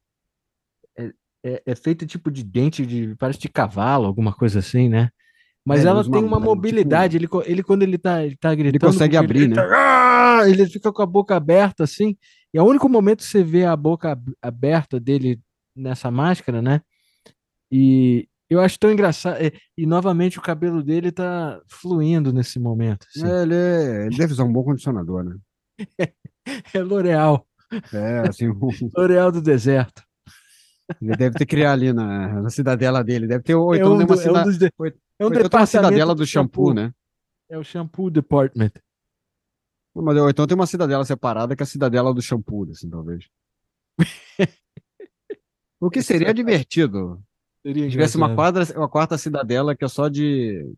É, é, é feita tipo de dente de. Parece de cavalo, alguma coisa assim, né? Mas É, ele ela tem uma- uma tipo- mobilidade. Ele, co- ele, quando ele tá, ele tá gritando. consegue porque abrir, ele né? grita, "Ah!" Ele fica com a boca aberta, assim. E é o único momento que você vê a boca ab- aberta dele nessa máscara, né? E eu acho tão engraçado. E, e, novamente o cabelo dele tá fluindo nesse momento. assim. É, ele, é- ele deve usar um bom condicionador, né? (laughs) É L'Oreal. É, assim, (laughs) o- L'Oreal do deserto. ele deve ter criado ali na, na cidadela dele. Deve ter, ou É então um tem uma do- é um dos de- É um ou então tem uma departamento cidadela do de shampoo, né? É o shampoo department. Mas, ou então tem uma cidadela separada que é a cidadela do shampoo, assim, talvez. O que seria divertido. Seria Se tivesse uma, quadra, uma quarta cidadela que é só de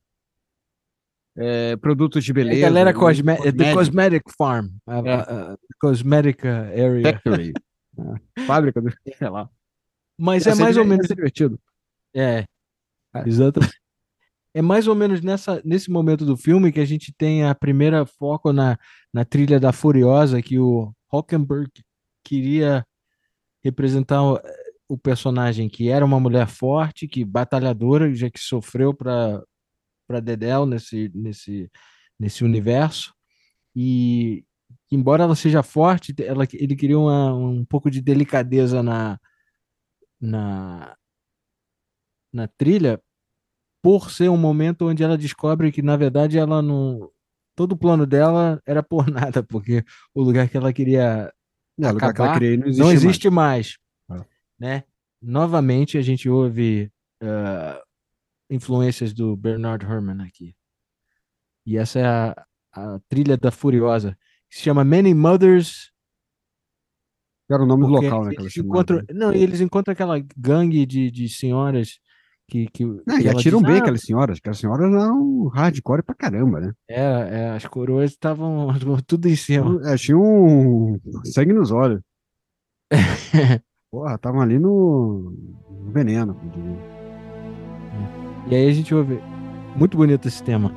é, produtos de É beleza. galera e cosme é The. Cosmetic Farm. A, É. a- a Cosmetic Area. Factory. (laughs) É, Fábrica do. (laughs) Sei lá. Mas é mais ou menos. divertido. É. É. É mais ou menos nessa, nesse momento do filme que a gente tem a primeira foco na, na trilha da Furiosa, que o Hockenberg queria representar o, o personagem que era uma mulher forte, que batalhadora, já que sofreu para para Dedel nesse, nesse, nesse universo. E embora ela seja forte, ela, ele queria uma, um pouco de delicadeza na, na, na trilha, por ser um momento onde ela descobre que, na verdade, ela não. Todo o plano dela era por (laughs) nada, porque o lugar que ela queria É, o lugar que ela Acabar queria não existe. não mais. existe mais. É. né? Novamente a gente ouve uh, influências do Bernard Herrmann aqui. E essa é a, a trilha da Furiosa, que se chama Many Mothers. Era o nome do local, né? Eles encontram, não, eles encontram aquela gangue de, de senhoras que. que, não, e atiram diz, bem ah, aquelas senhoras, aquelas senhoras eram hardcore pra caramba, né? É, é as coroas estavam (laughs) tudo em cima. É, tinha um sangue nos olhos. (laughs) Porra, estavam ali no, no veneno. E aí a gente ouve. Muito bonito esse tema.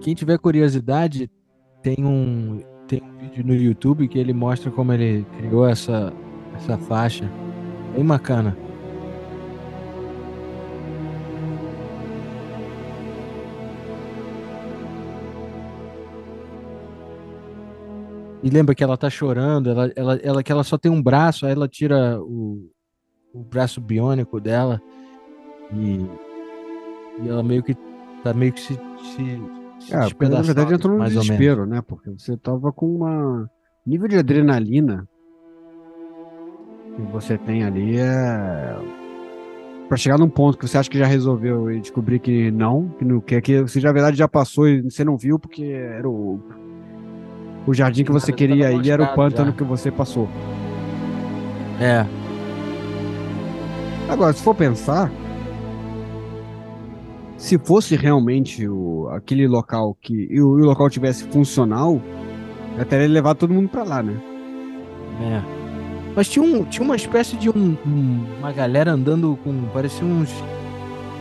Quem tiver curiosidade, tem um, tem um vídeo no YouTube que ele mostra como ele criou essa, essa faixa. Bem bacana. E lembra que ela tá chorando, ela, ela, ela, que ela só tem um braço, aí ela tira o, o braço biônico dela e, e ela meio que tá meio que se, se, é, porque, na verdade entrou no desespero, né? Porque você tava com uma nível de adrenalina que você tem ali é para chegar num ponto que você acha que já resolveu e descobrir que não, que não que, que você na verdade já passou e você não viu porque era o o jardim que você queria ir era o pântano já. que você passou. É. Agora, se for pensar, se fosse realmente o, aquele local que e o, e o local tivesse funcional, eu teria levado todo mundo para lá, né? É. Mas tinha, um, tinha uma espécie de um, um, uma galera andando com. parecia uns.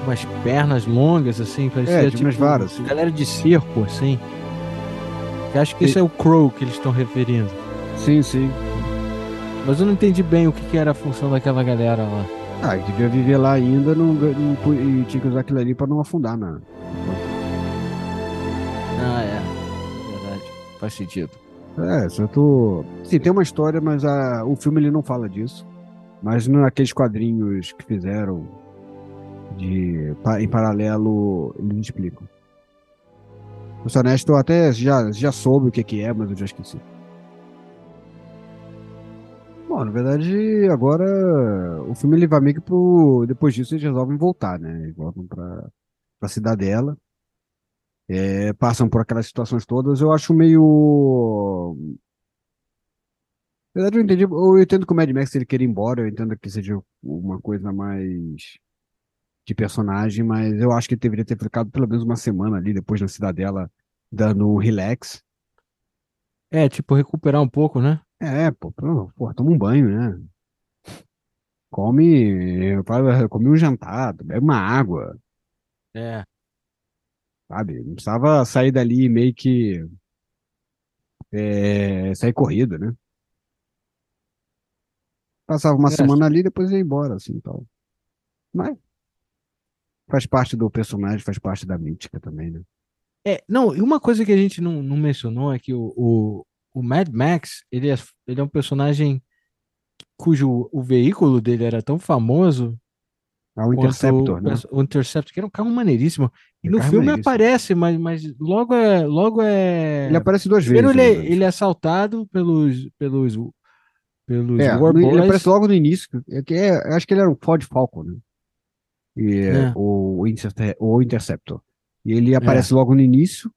umas pernas longas, assim. Parecia é, tipo, umas varas. Galera de circo, assim. Eu acho que esse é o Crow que eles estão referindo. Sim, sim. Mas eu não entendi bem o que, que era a função daquela galera lá. Ah, devia viver lá ainda não, não, e tinha que usar aquilo ali pra não afundar na. Ah, é. Verdade. Faz sentido. É, só tô. Sim, tem uma história, mas a... o filme ele não fala disso. Mas naqueles quadrinhos que fizeram de em paralelo, eles explicam. Vou ser honesto, eu até já, já soube o que, que é, mas eu já esqueci. Bom, na verdade, agora o filme ele vai meio que pro. Depois disso, eles resolvem voltar, né? Eles voltam pra, pra cidadela. É, passam por aquelas situações todas. Eu acho meio. Na verdade, eu entendi. Eu entendo que o Mad Max ele quer ir embora, eu entendo que seja uma coisa mais de personagem, mas eu acho que ele deveria ter ficado pelo menos uma semana ali depois na cidadela, dando um relax. É, tipo, recuperar um pouco, né? É, pô, pô toma um banho, né? Come, come um jantar, bebe uma água. É. Sabe? Não precisava sair dali meio que. É, sair corrido, né? Passava uma é, semana ali, depois ia embora, assim, tal. Mas Faz parte do personagem, faz parte da mítica também, né? É, não, e uma coisa que a gente não, não mencionou é que o, o, Mad Max, ele é, ele é um personagem cujo o veículo dele era tão famoso ah, o Interceptor, o, né? O Interceptor, que era um carro maneiríssimo. E é no filme aparece, mas, mas logo é. Logo é... Ele aparece duas Primeiro vezes. Primeiro ele, é, ele é assaltado pelos. pelos, pelos é, War Ele aparece logo no início. É, que é, acho que ele era um Ford Falcon, né? e, é. o, o Interceptor. E ele aparece é. logo no início.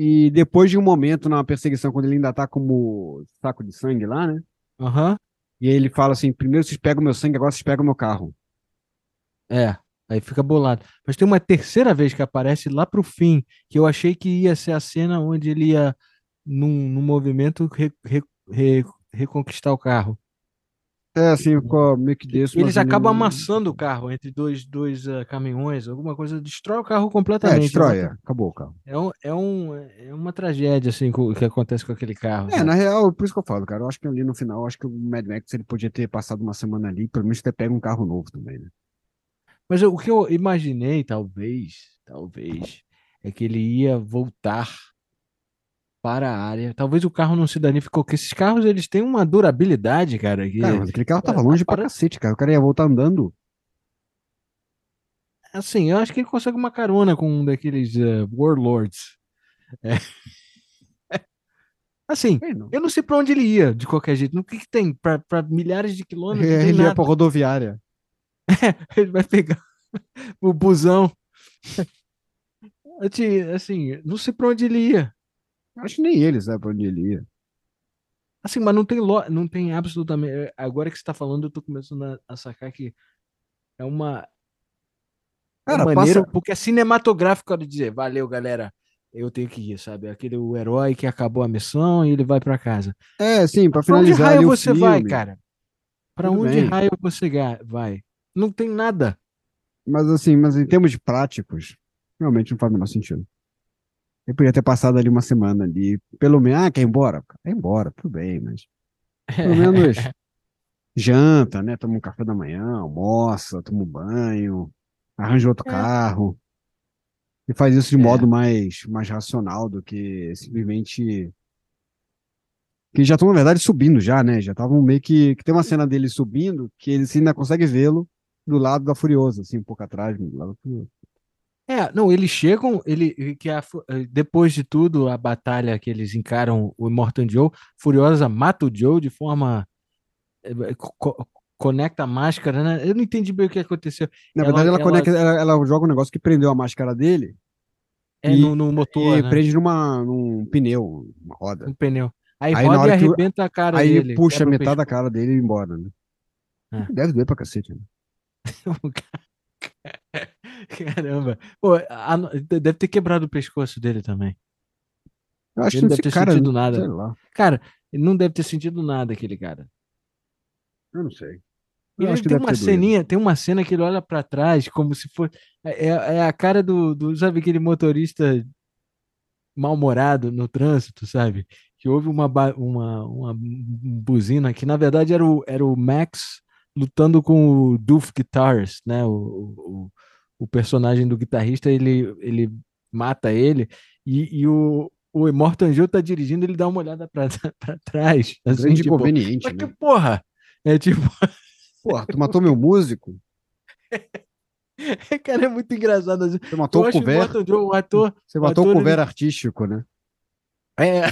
E depois de um momento na perseguição, quando ele ainda tá como saco de sangue lá, né? Aham. Uhum. E aí ele fala assim: primeiro vocês pegam meu sangue, agora vocês pegam meu carro. É, aí fica bolado. Mas tem uma terceira vez que aparece lá pro fim, que eu achei que ia ser a cena onde ele ia, num, num movimento, re, re, re, reconquistar o carro. É, assim, ficou meio que desse. Eles acabam amassando o carro entre dois, dois uh, caminhões, alguma coisa, destrói o carro completamente. É, destrói, é. acabou o carro. É, um, é, um, é uma tragédia, assim, que acontece com aquele carro. É, na real, por isso que eu falo, cara, eu acho que ali no final, acho que o Mad Max ele podia ter passado uma semana ali, pelo menos ter pego um carro novo também, né? Mas eu, o que eu imaginei, talvez, talvez, é que ele ia voltar para a área. Talvez o carro não se danificou, porque esses carros eles têm uma durabilidade, cara. Que... Cara, mas aquele carro tava longe para... pra cacete, cara. O cara ia voltar andando. Assim, eu acho que ele consegue uma carona com um daqueles uh, warlords. É. (laughs) Assim, É, eu não sei pra onde ele ia, de qualquer jeito. No que, que tem? Pra, pra milhares de quilômetros? tem Ele ia pra rodoviária. (laughs) Ele vai pegar (laughs) o busão. Te- Assim, não sei pra onde ele ia. Acho que nem ele sabe pra onde ele ia. Assim, mas não tem lo... não tem absolutamente. eh, Agora que você tá falando, eu tô começando a, sacar que é uma. é Cara, maneiro, passa- porque é cinematográfico de dizer, valeu, galera. Eu tenho que ir, sabe? Aquele o herói que acabou a missão e ele vai pra casa. É, sim, pra Pra onde finalizar raio você vai, filme. cara? Pra Tudo onde bem. raio você vai? Não tem nada. Mas assim, mas em termos de práticos, realmente não faz o menor sentido. Eu podia ter passado ali uma semana ali, pelo menos, ah, quer ir embora? Quer ir embora, tudo bem, mas pelo menos (laughs) janta, né? Toma um café da manhã, almoça, toma um banho, arranja outro É. carro. E faz isso de É. modo mais, mais racional do que simplesmente. Que já estão, na verdade, subindo já, né? Já estavam meio que. Que tem uma cena dele subindo que ele ainda consegue vê-lo do lado da Furiosa, assim, um pouco atrás, do lado da Furiosa. É, não, eles chegam, ele que a eh, depois de tudo, a batalha que eles encaram o Immortan Joe, Furiosa mata o Joe de forma eh, co- co- conecta a máscara, né? Eu não entendi bem o que aconteceu. Na Ela- verdade, ela, ela- conecta, ela, ela joga um negócio que prendeu a máscara dele É E- no, no motor, e né? prende numa, num pneu, uma roda. Um pneu. Aí, Aí, roda e arrebenta a cara Aí dele. puxa quebra o metade da cara dele e embora, né? É. Deve doer pra cacete, né? (laughs) Caramba. Pô, a- deve ter quebrado o pescoço dele também. Eu acho Ele que deve esse ter cara, sentido nada. Cara, ele não deve ter sentido nada, aquele cara. eu não sei. Eu Ele tem deve uma ceninha, tem uma cena que ele olha pra trás como se fosse. É, é a cara do, do, sabe, aquele motorista mal-humorado no trânsito, sabe? Que houve uma, uma, uma buzina que, na verdade, era o, era o Max lutando com o Doof Guitars, né? O, o, o personagem do guitarrista, ele, ele mata ele e, e o, o Immortan Joe tá dirigindo, ele dá uma olhada pra, (laughs) pra trás. Assim, Grande tipo, inconveniente, mas que né? porra! É tipo, (laughs) Porra, tu matou meu músico? (laughs) cara, é muito engraçado. assim. Você matou Eu o que o Joe, o ator, Você matou o cover ele- artístico, né? É.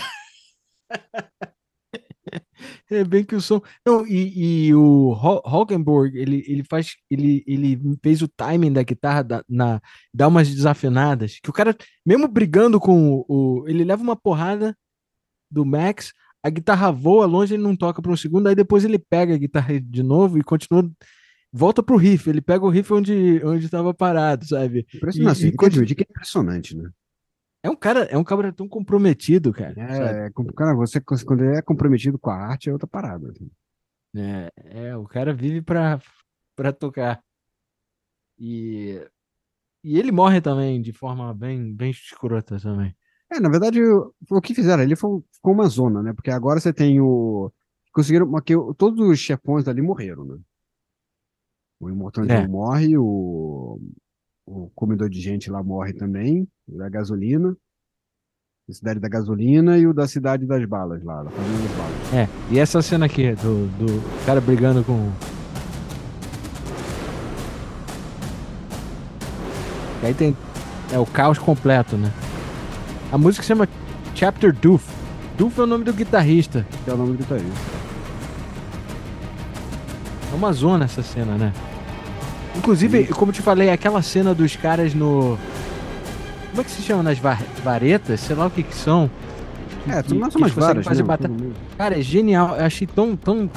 É bem que o som. Não, e, e o Ho- Hockenborg, ele, ele faz. Ele, ele fez o timing da guitarra da, na, dá umas desafinadas. Que o cara, mesmo brigando com o, o- Ele leva uma porrada do Max, a guitarra voa longe, ele não toca por um segundo, aí depois ele pega a guitarra de novo e continua. Volta pro riff, ele pega o riff onde onde estava parado, sabe? Impressionante. E- e quando- que é impressionante, né? É um cara, é um cara tão comprometido, cara. É, com- cara, você quando ele é comprometido com a arte é outra parada. assim. É, é, o cara vive pra, pra tocar. E, e ele morre também de forma bem, bem escrota também. É, na verdade, o, o que fizeram ali foi, ficou uma zona, né? Porque agora você tem o. Conseguiram. Porque todos os chefões ali morreram, né? O Immortal É. Morre, o, o comedor de gente lá morre também, da gasolina, a cidade da gasolina e o da cidade das balas lá, da família das balas. É, e essa cena aqui do, do cara brigando com. E aí tem. É o caos completo, né? A música se chama Chapter Doof. Doof é o nome do guitarrista. É o nome do guitarrista. É uma zona essa cena, né? Inclusive, como eu te falei, aquela cena dos caras no. Como é que se chama? Nas va- varetas? Sei lá o que que são. É, que- não são umas várias, fazer né? batalha. Cara, é genial. Eu achei tão, tão,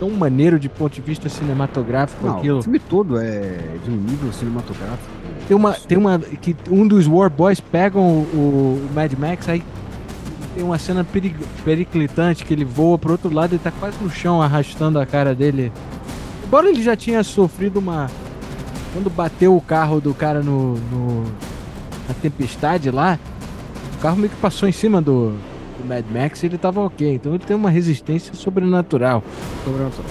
tão maneiro de ponto de vista cinematográfico Não, aquilo. o filme todo é de um nível cinematográfico. Tem uma, tem uma que um dos War Boys pegam o, o Mad Max, aí tem uma cena perig- periclitante que ele voa pro outro lado e tá quase no chão arrastando a cara dele. Embora ele já tinha sofrido uma. Quando bateu o carro do cara no, no- na tempestade lá, o carro meio que passou em cima do, do Mad Max ele tava ok. Então ele tem uma resistência sobrenatural. Sobrenatural.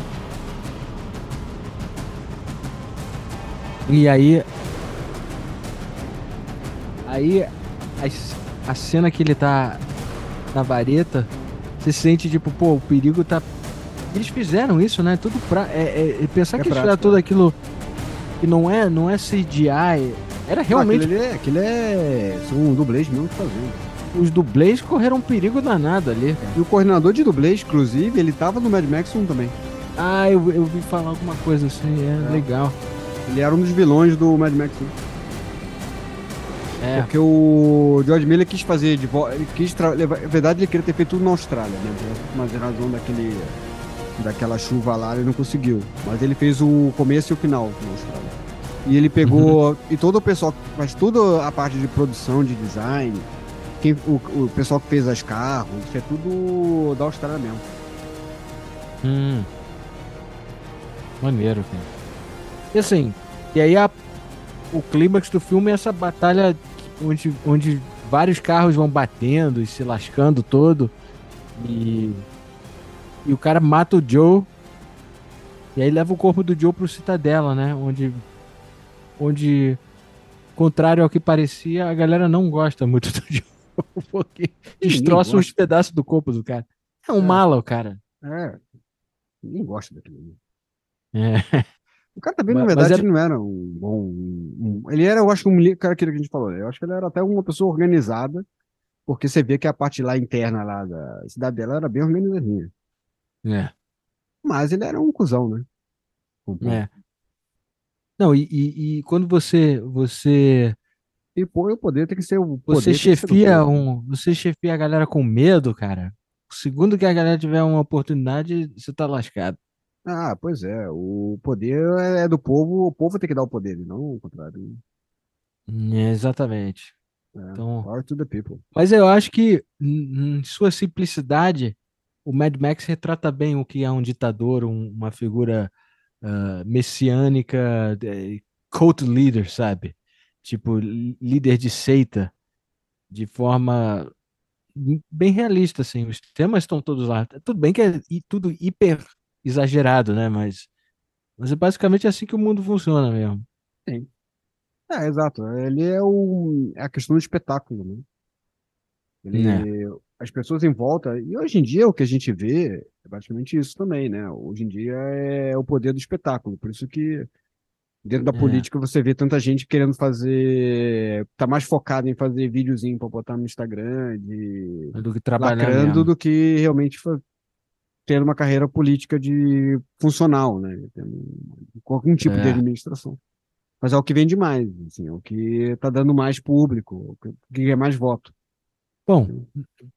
E aí. Aí a cena que ele tá na vareta, você sente tipo, pô, o perigo tá. Eles fizeram isso, né? Tudo pra. É, é- pensar É que eles prático, fizeram tudo é. aquilo. que não é, não é CGI. Era realmente. aquilo, ali é, aquilo é. São dublês mesmo que fazendo. Os dublês correram um perigo danado ali. E o coordenador de dublês, inclusive, ele tava no Mad Max 1 também. Ah, eu, eu vi falar alguma coisa assim, é, legal. Ele era um dos vilões do Mad Max 1. É. Porque o George Miller quis fazer de volta. Ele quis tra-. Na verdade, ele queria ter feito tudo na Austrália, né? Mas em razão daquele. Daquela chuva lá, ele não conseguiu. Mas ele fez o começo e o final na Austrália. E ele pegou. E todo o pessoal que faz toda a parte de produção, de design, quem, o, o pessoal que fez as carros, isso é tudo da Austrália mesmo. Hum. Maneiro, cara. E assim, e aí a- o clímax do filme é essa batalha onde, onde vários carros vão batendo e se lascando todo. E, e o cara mata o Joe. E aí leva o corpo do Joe pro Citadela, né? Onde, onde, contrário ao que parecia, a galera não gosta muito do (laughs) Joe. Porque Ninguém destroça uns gosta. pedaços do corpo do cara. É um É. mala, o cara. É. Ninguém gosta daquilo. É. O cara também, Mas- na verdade, era- não era um bom. um- ele era, eu acho que um cara que a gente falou. né? Eu acho que ele era até uma pessoa organizada, porque você vê que a parte lá interna lá da cidade dela era bem organizadinha. É. Mas ele era um cuzão, né? Povo. É. Não, e, e, e quando você você E pô, o poder tem que ser o poder. você chefia um, você chefia a galera com medo, cara. Segundo que a galera tiver uma oportunidade, você tá lascado. Ah, pois é. O poder é do povo, o povo tem que dar o poder, não o contrário. É, exatamente. É. Então, Power to the people. mas eu acho que em sua simplicidade, o Mad Max retrata bem o que é um ditador, um- uma figura ah, messiânica, cult leader, sabe? Tipo, líder de seita, de forma bem realista, assim. Os temas estão todos lá. Tudo bem que é tudo hiper exagerado, né? Mas, mas é basicamente assim que o mundo funciona mesmo. É, exato. Ele é, o, é a questão do espetáculo, né? Ele, As pessoas em volta, e hoje em dia o que a gente vê é basicamente isso também, né? Hoje em dia é o poder do espetáculo. Por isso que dentro da É. política você vê tanta gente querendo fazer, tá mais focado em fazer videozinho para botar no Instagram, de Do que mesmo. do que realmente ter uma carreira política de funcional, né? Tendo algum tipo de É. administração. Mas é o que vende mais, assim, é o que tá dando mais público, que- o que é mais voto. Bom,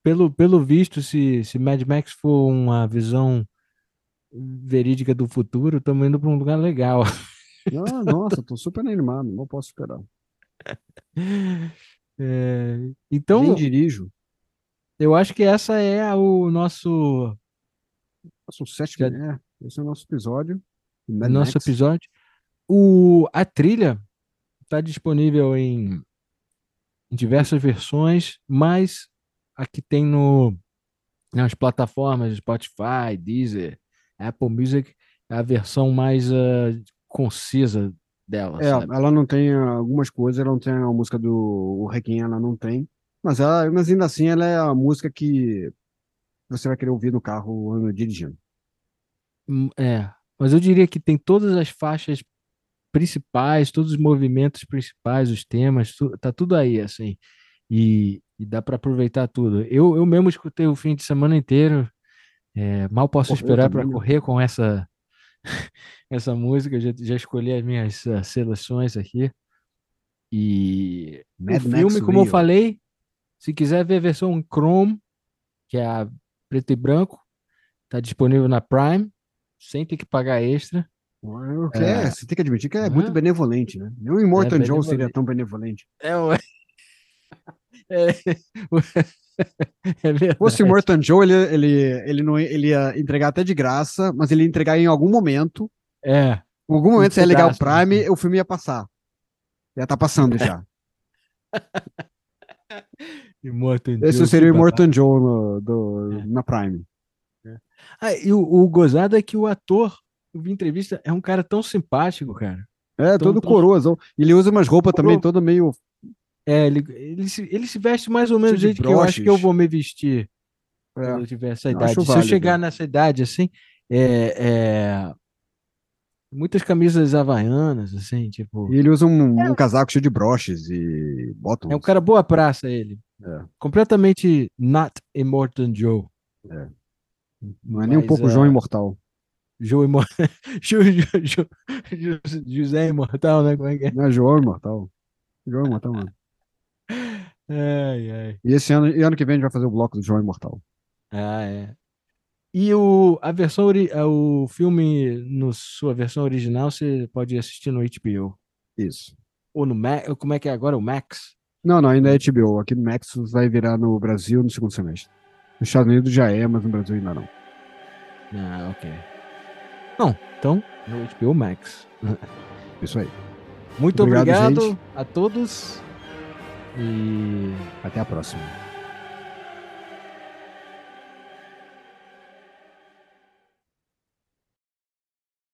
pelo, pelo visto, se, se Mad Max for uma visão verídica do futuro, estamos indo para um lugar legal. (laughs) Ah, nossa, tô super animado, não posso esperar. (laughs) É, então, Nem dirijo. eu acho que essa é o nosso, Nossa, o sétimo, é, esse é o nosso episódio. Mad nosso Max. episódio. O, a trilha está disponível em, em diversas versões, mas aqui tem no, nas plataformas Spotify, Deezer, Apple Music, é a versão mais ah, concisa dela, É, sabe? ela não tem algumas coisas, ela não tem a música do Requiem, ela não tem. Mas, ela, mas ainda assim, ela é a música que você vai querer ouvir no carro dirigindo. Hum, É, mas eu diria que tem todas as faixas principais, todos os movimentos principais, os temas, tu- tá tudo aí, assim. E, e dá para aproveitar tudo. Eu, eu mesmo escutei o fim de semana inteiro. é, mal posso eu esperar para correr com essa (laughs) essa música. Já, já escolhi as minhas ah, seleções aqui. E Mad o Max filme, como eu Rio. falei, se quiser ver a versão Chrome, que é a preto e branco, tá disponível na Prime, sem ter que pagar extra. O que É. é, você tem que admitir que é muito benevolente, né? Nem o Immortal É Joe seria tão benevolente. É, o- (laughs) é, (laughs) é Se fosse o Immortal Joe, ele, ele, ele, não, ia- ele ia entregar até de graça, mas ele ia entregar em algum momento. É, Em algum momento, você ia ligar o né? Prime, o filme ia passar. Já tá passando já. (laughs) Esse Joe, seria o que Immortal Joe no, do, É. na Prime. Ah, e o, o gozado é que o ator, eu vi entrevista, é um cara tão simpático, cara. É, Então, todo então- coroazão. Ele usa umas roupas também, todo meio. É, ele, ele, se, ele se veste mais ou menos do jeito que eu acho que eu broches. vou me vestir É, quando eu tiver essa idade. acho Se eu chegar nessa idade assim, é, é, Muitas camisas havaianas, assim, tipo. E ele usa um, um casaco cheio de broches e botões. É um cara boa praça, ele. É. Completamente not Immortan Joe. Não é nem um Mas, pouco João Imortal. Joe Imortal. (laughs) José Imortal, né? Como é que é? Não é João Imortal. João Imortal, mano. Ai, ai. E esse ano, e ano que vem a gente vai fazer o bloco do João Imortal. Ah, é. E o, a versão, ah, o filme, no sua versão original, você pode assistir no HBO. Isso. Ou no Max, como é que é agora? O Max? Não, não, ainda é HBO. Aqui no Max vai virar no Brasil no segundo semestre. Nos Estados Unidos já é, mas no Brasil ainda não. Ah, ok. Não, então, no HBO Max. (laughs) Isso aí. Muito Obrigado, obrigado a todos. E Até a próxima.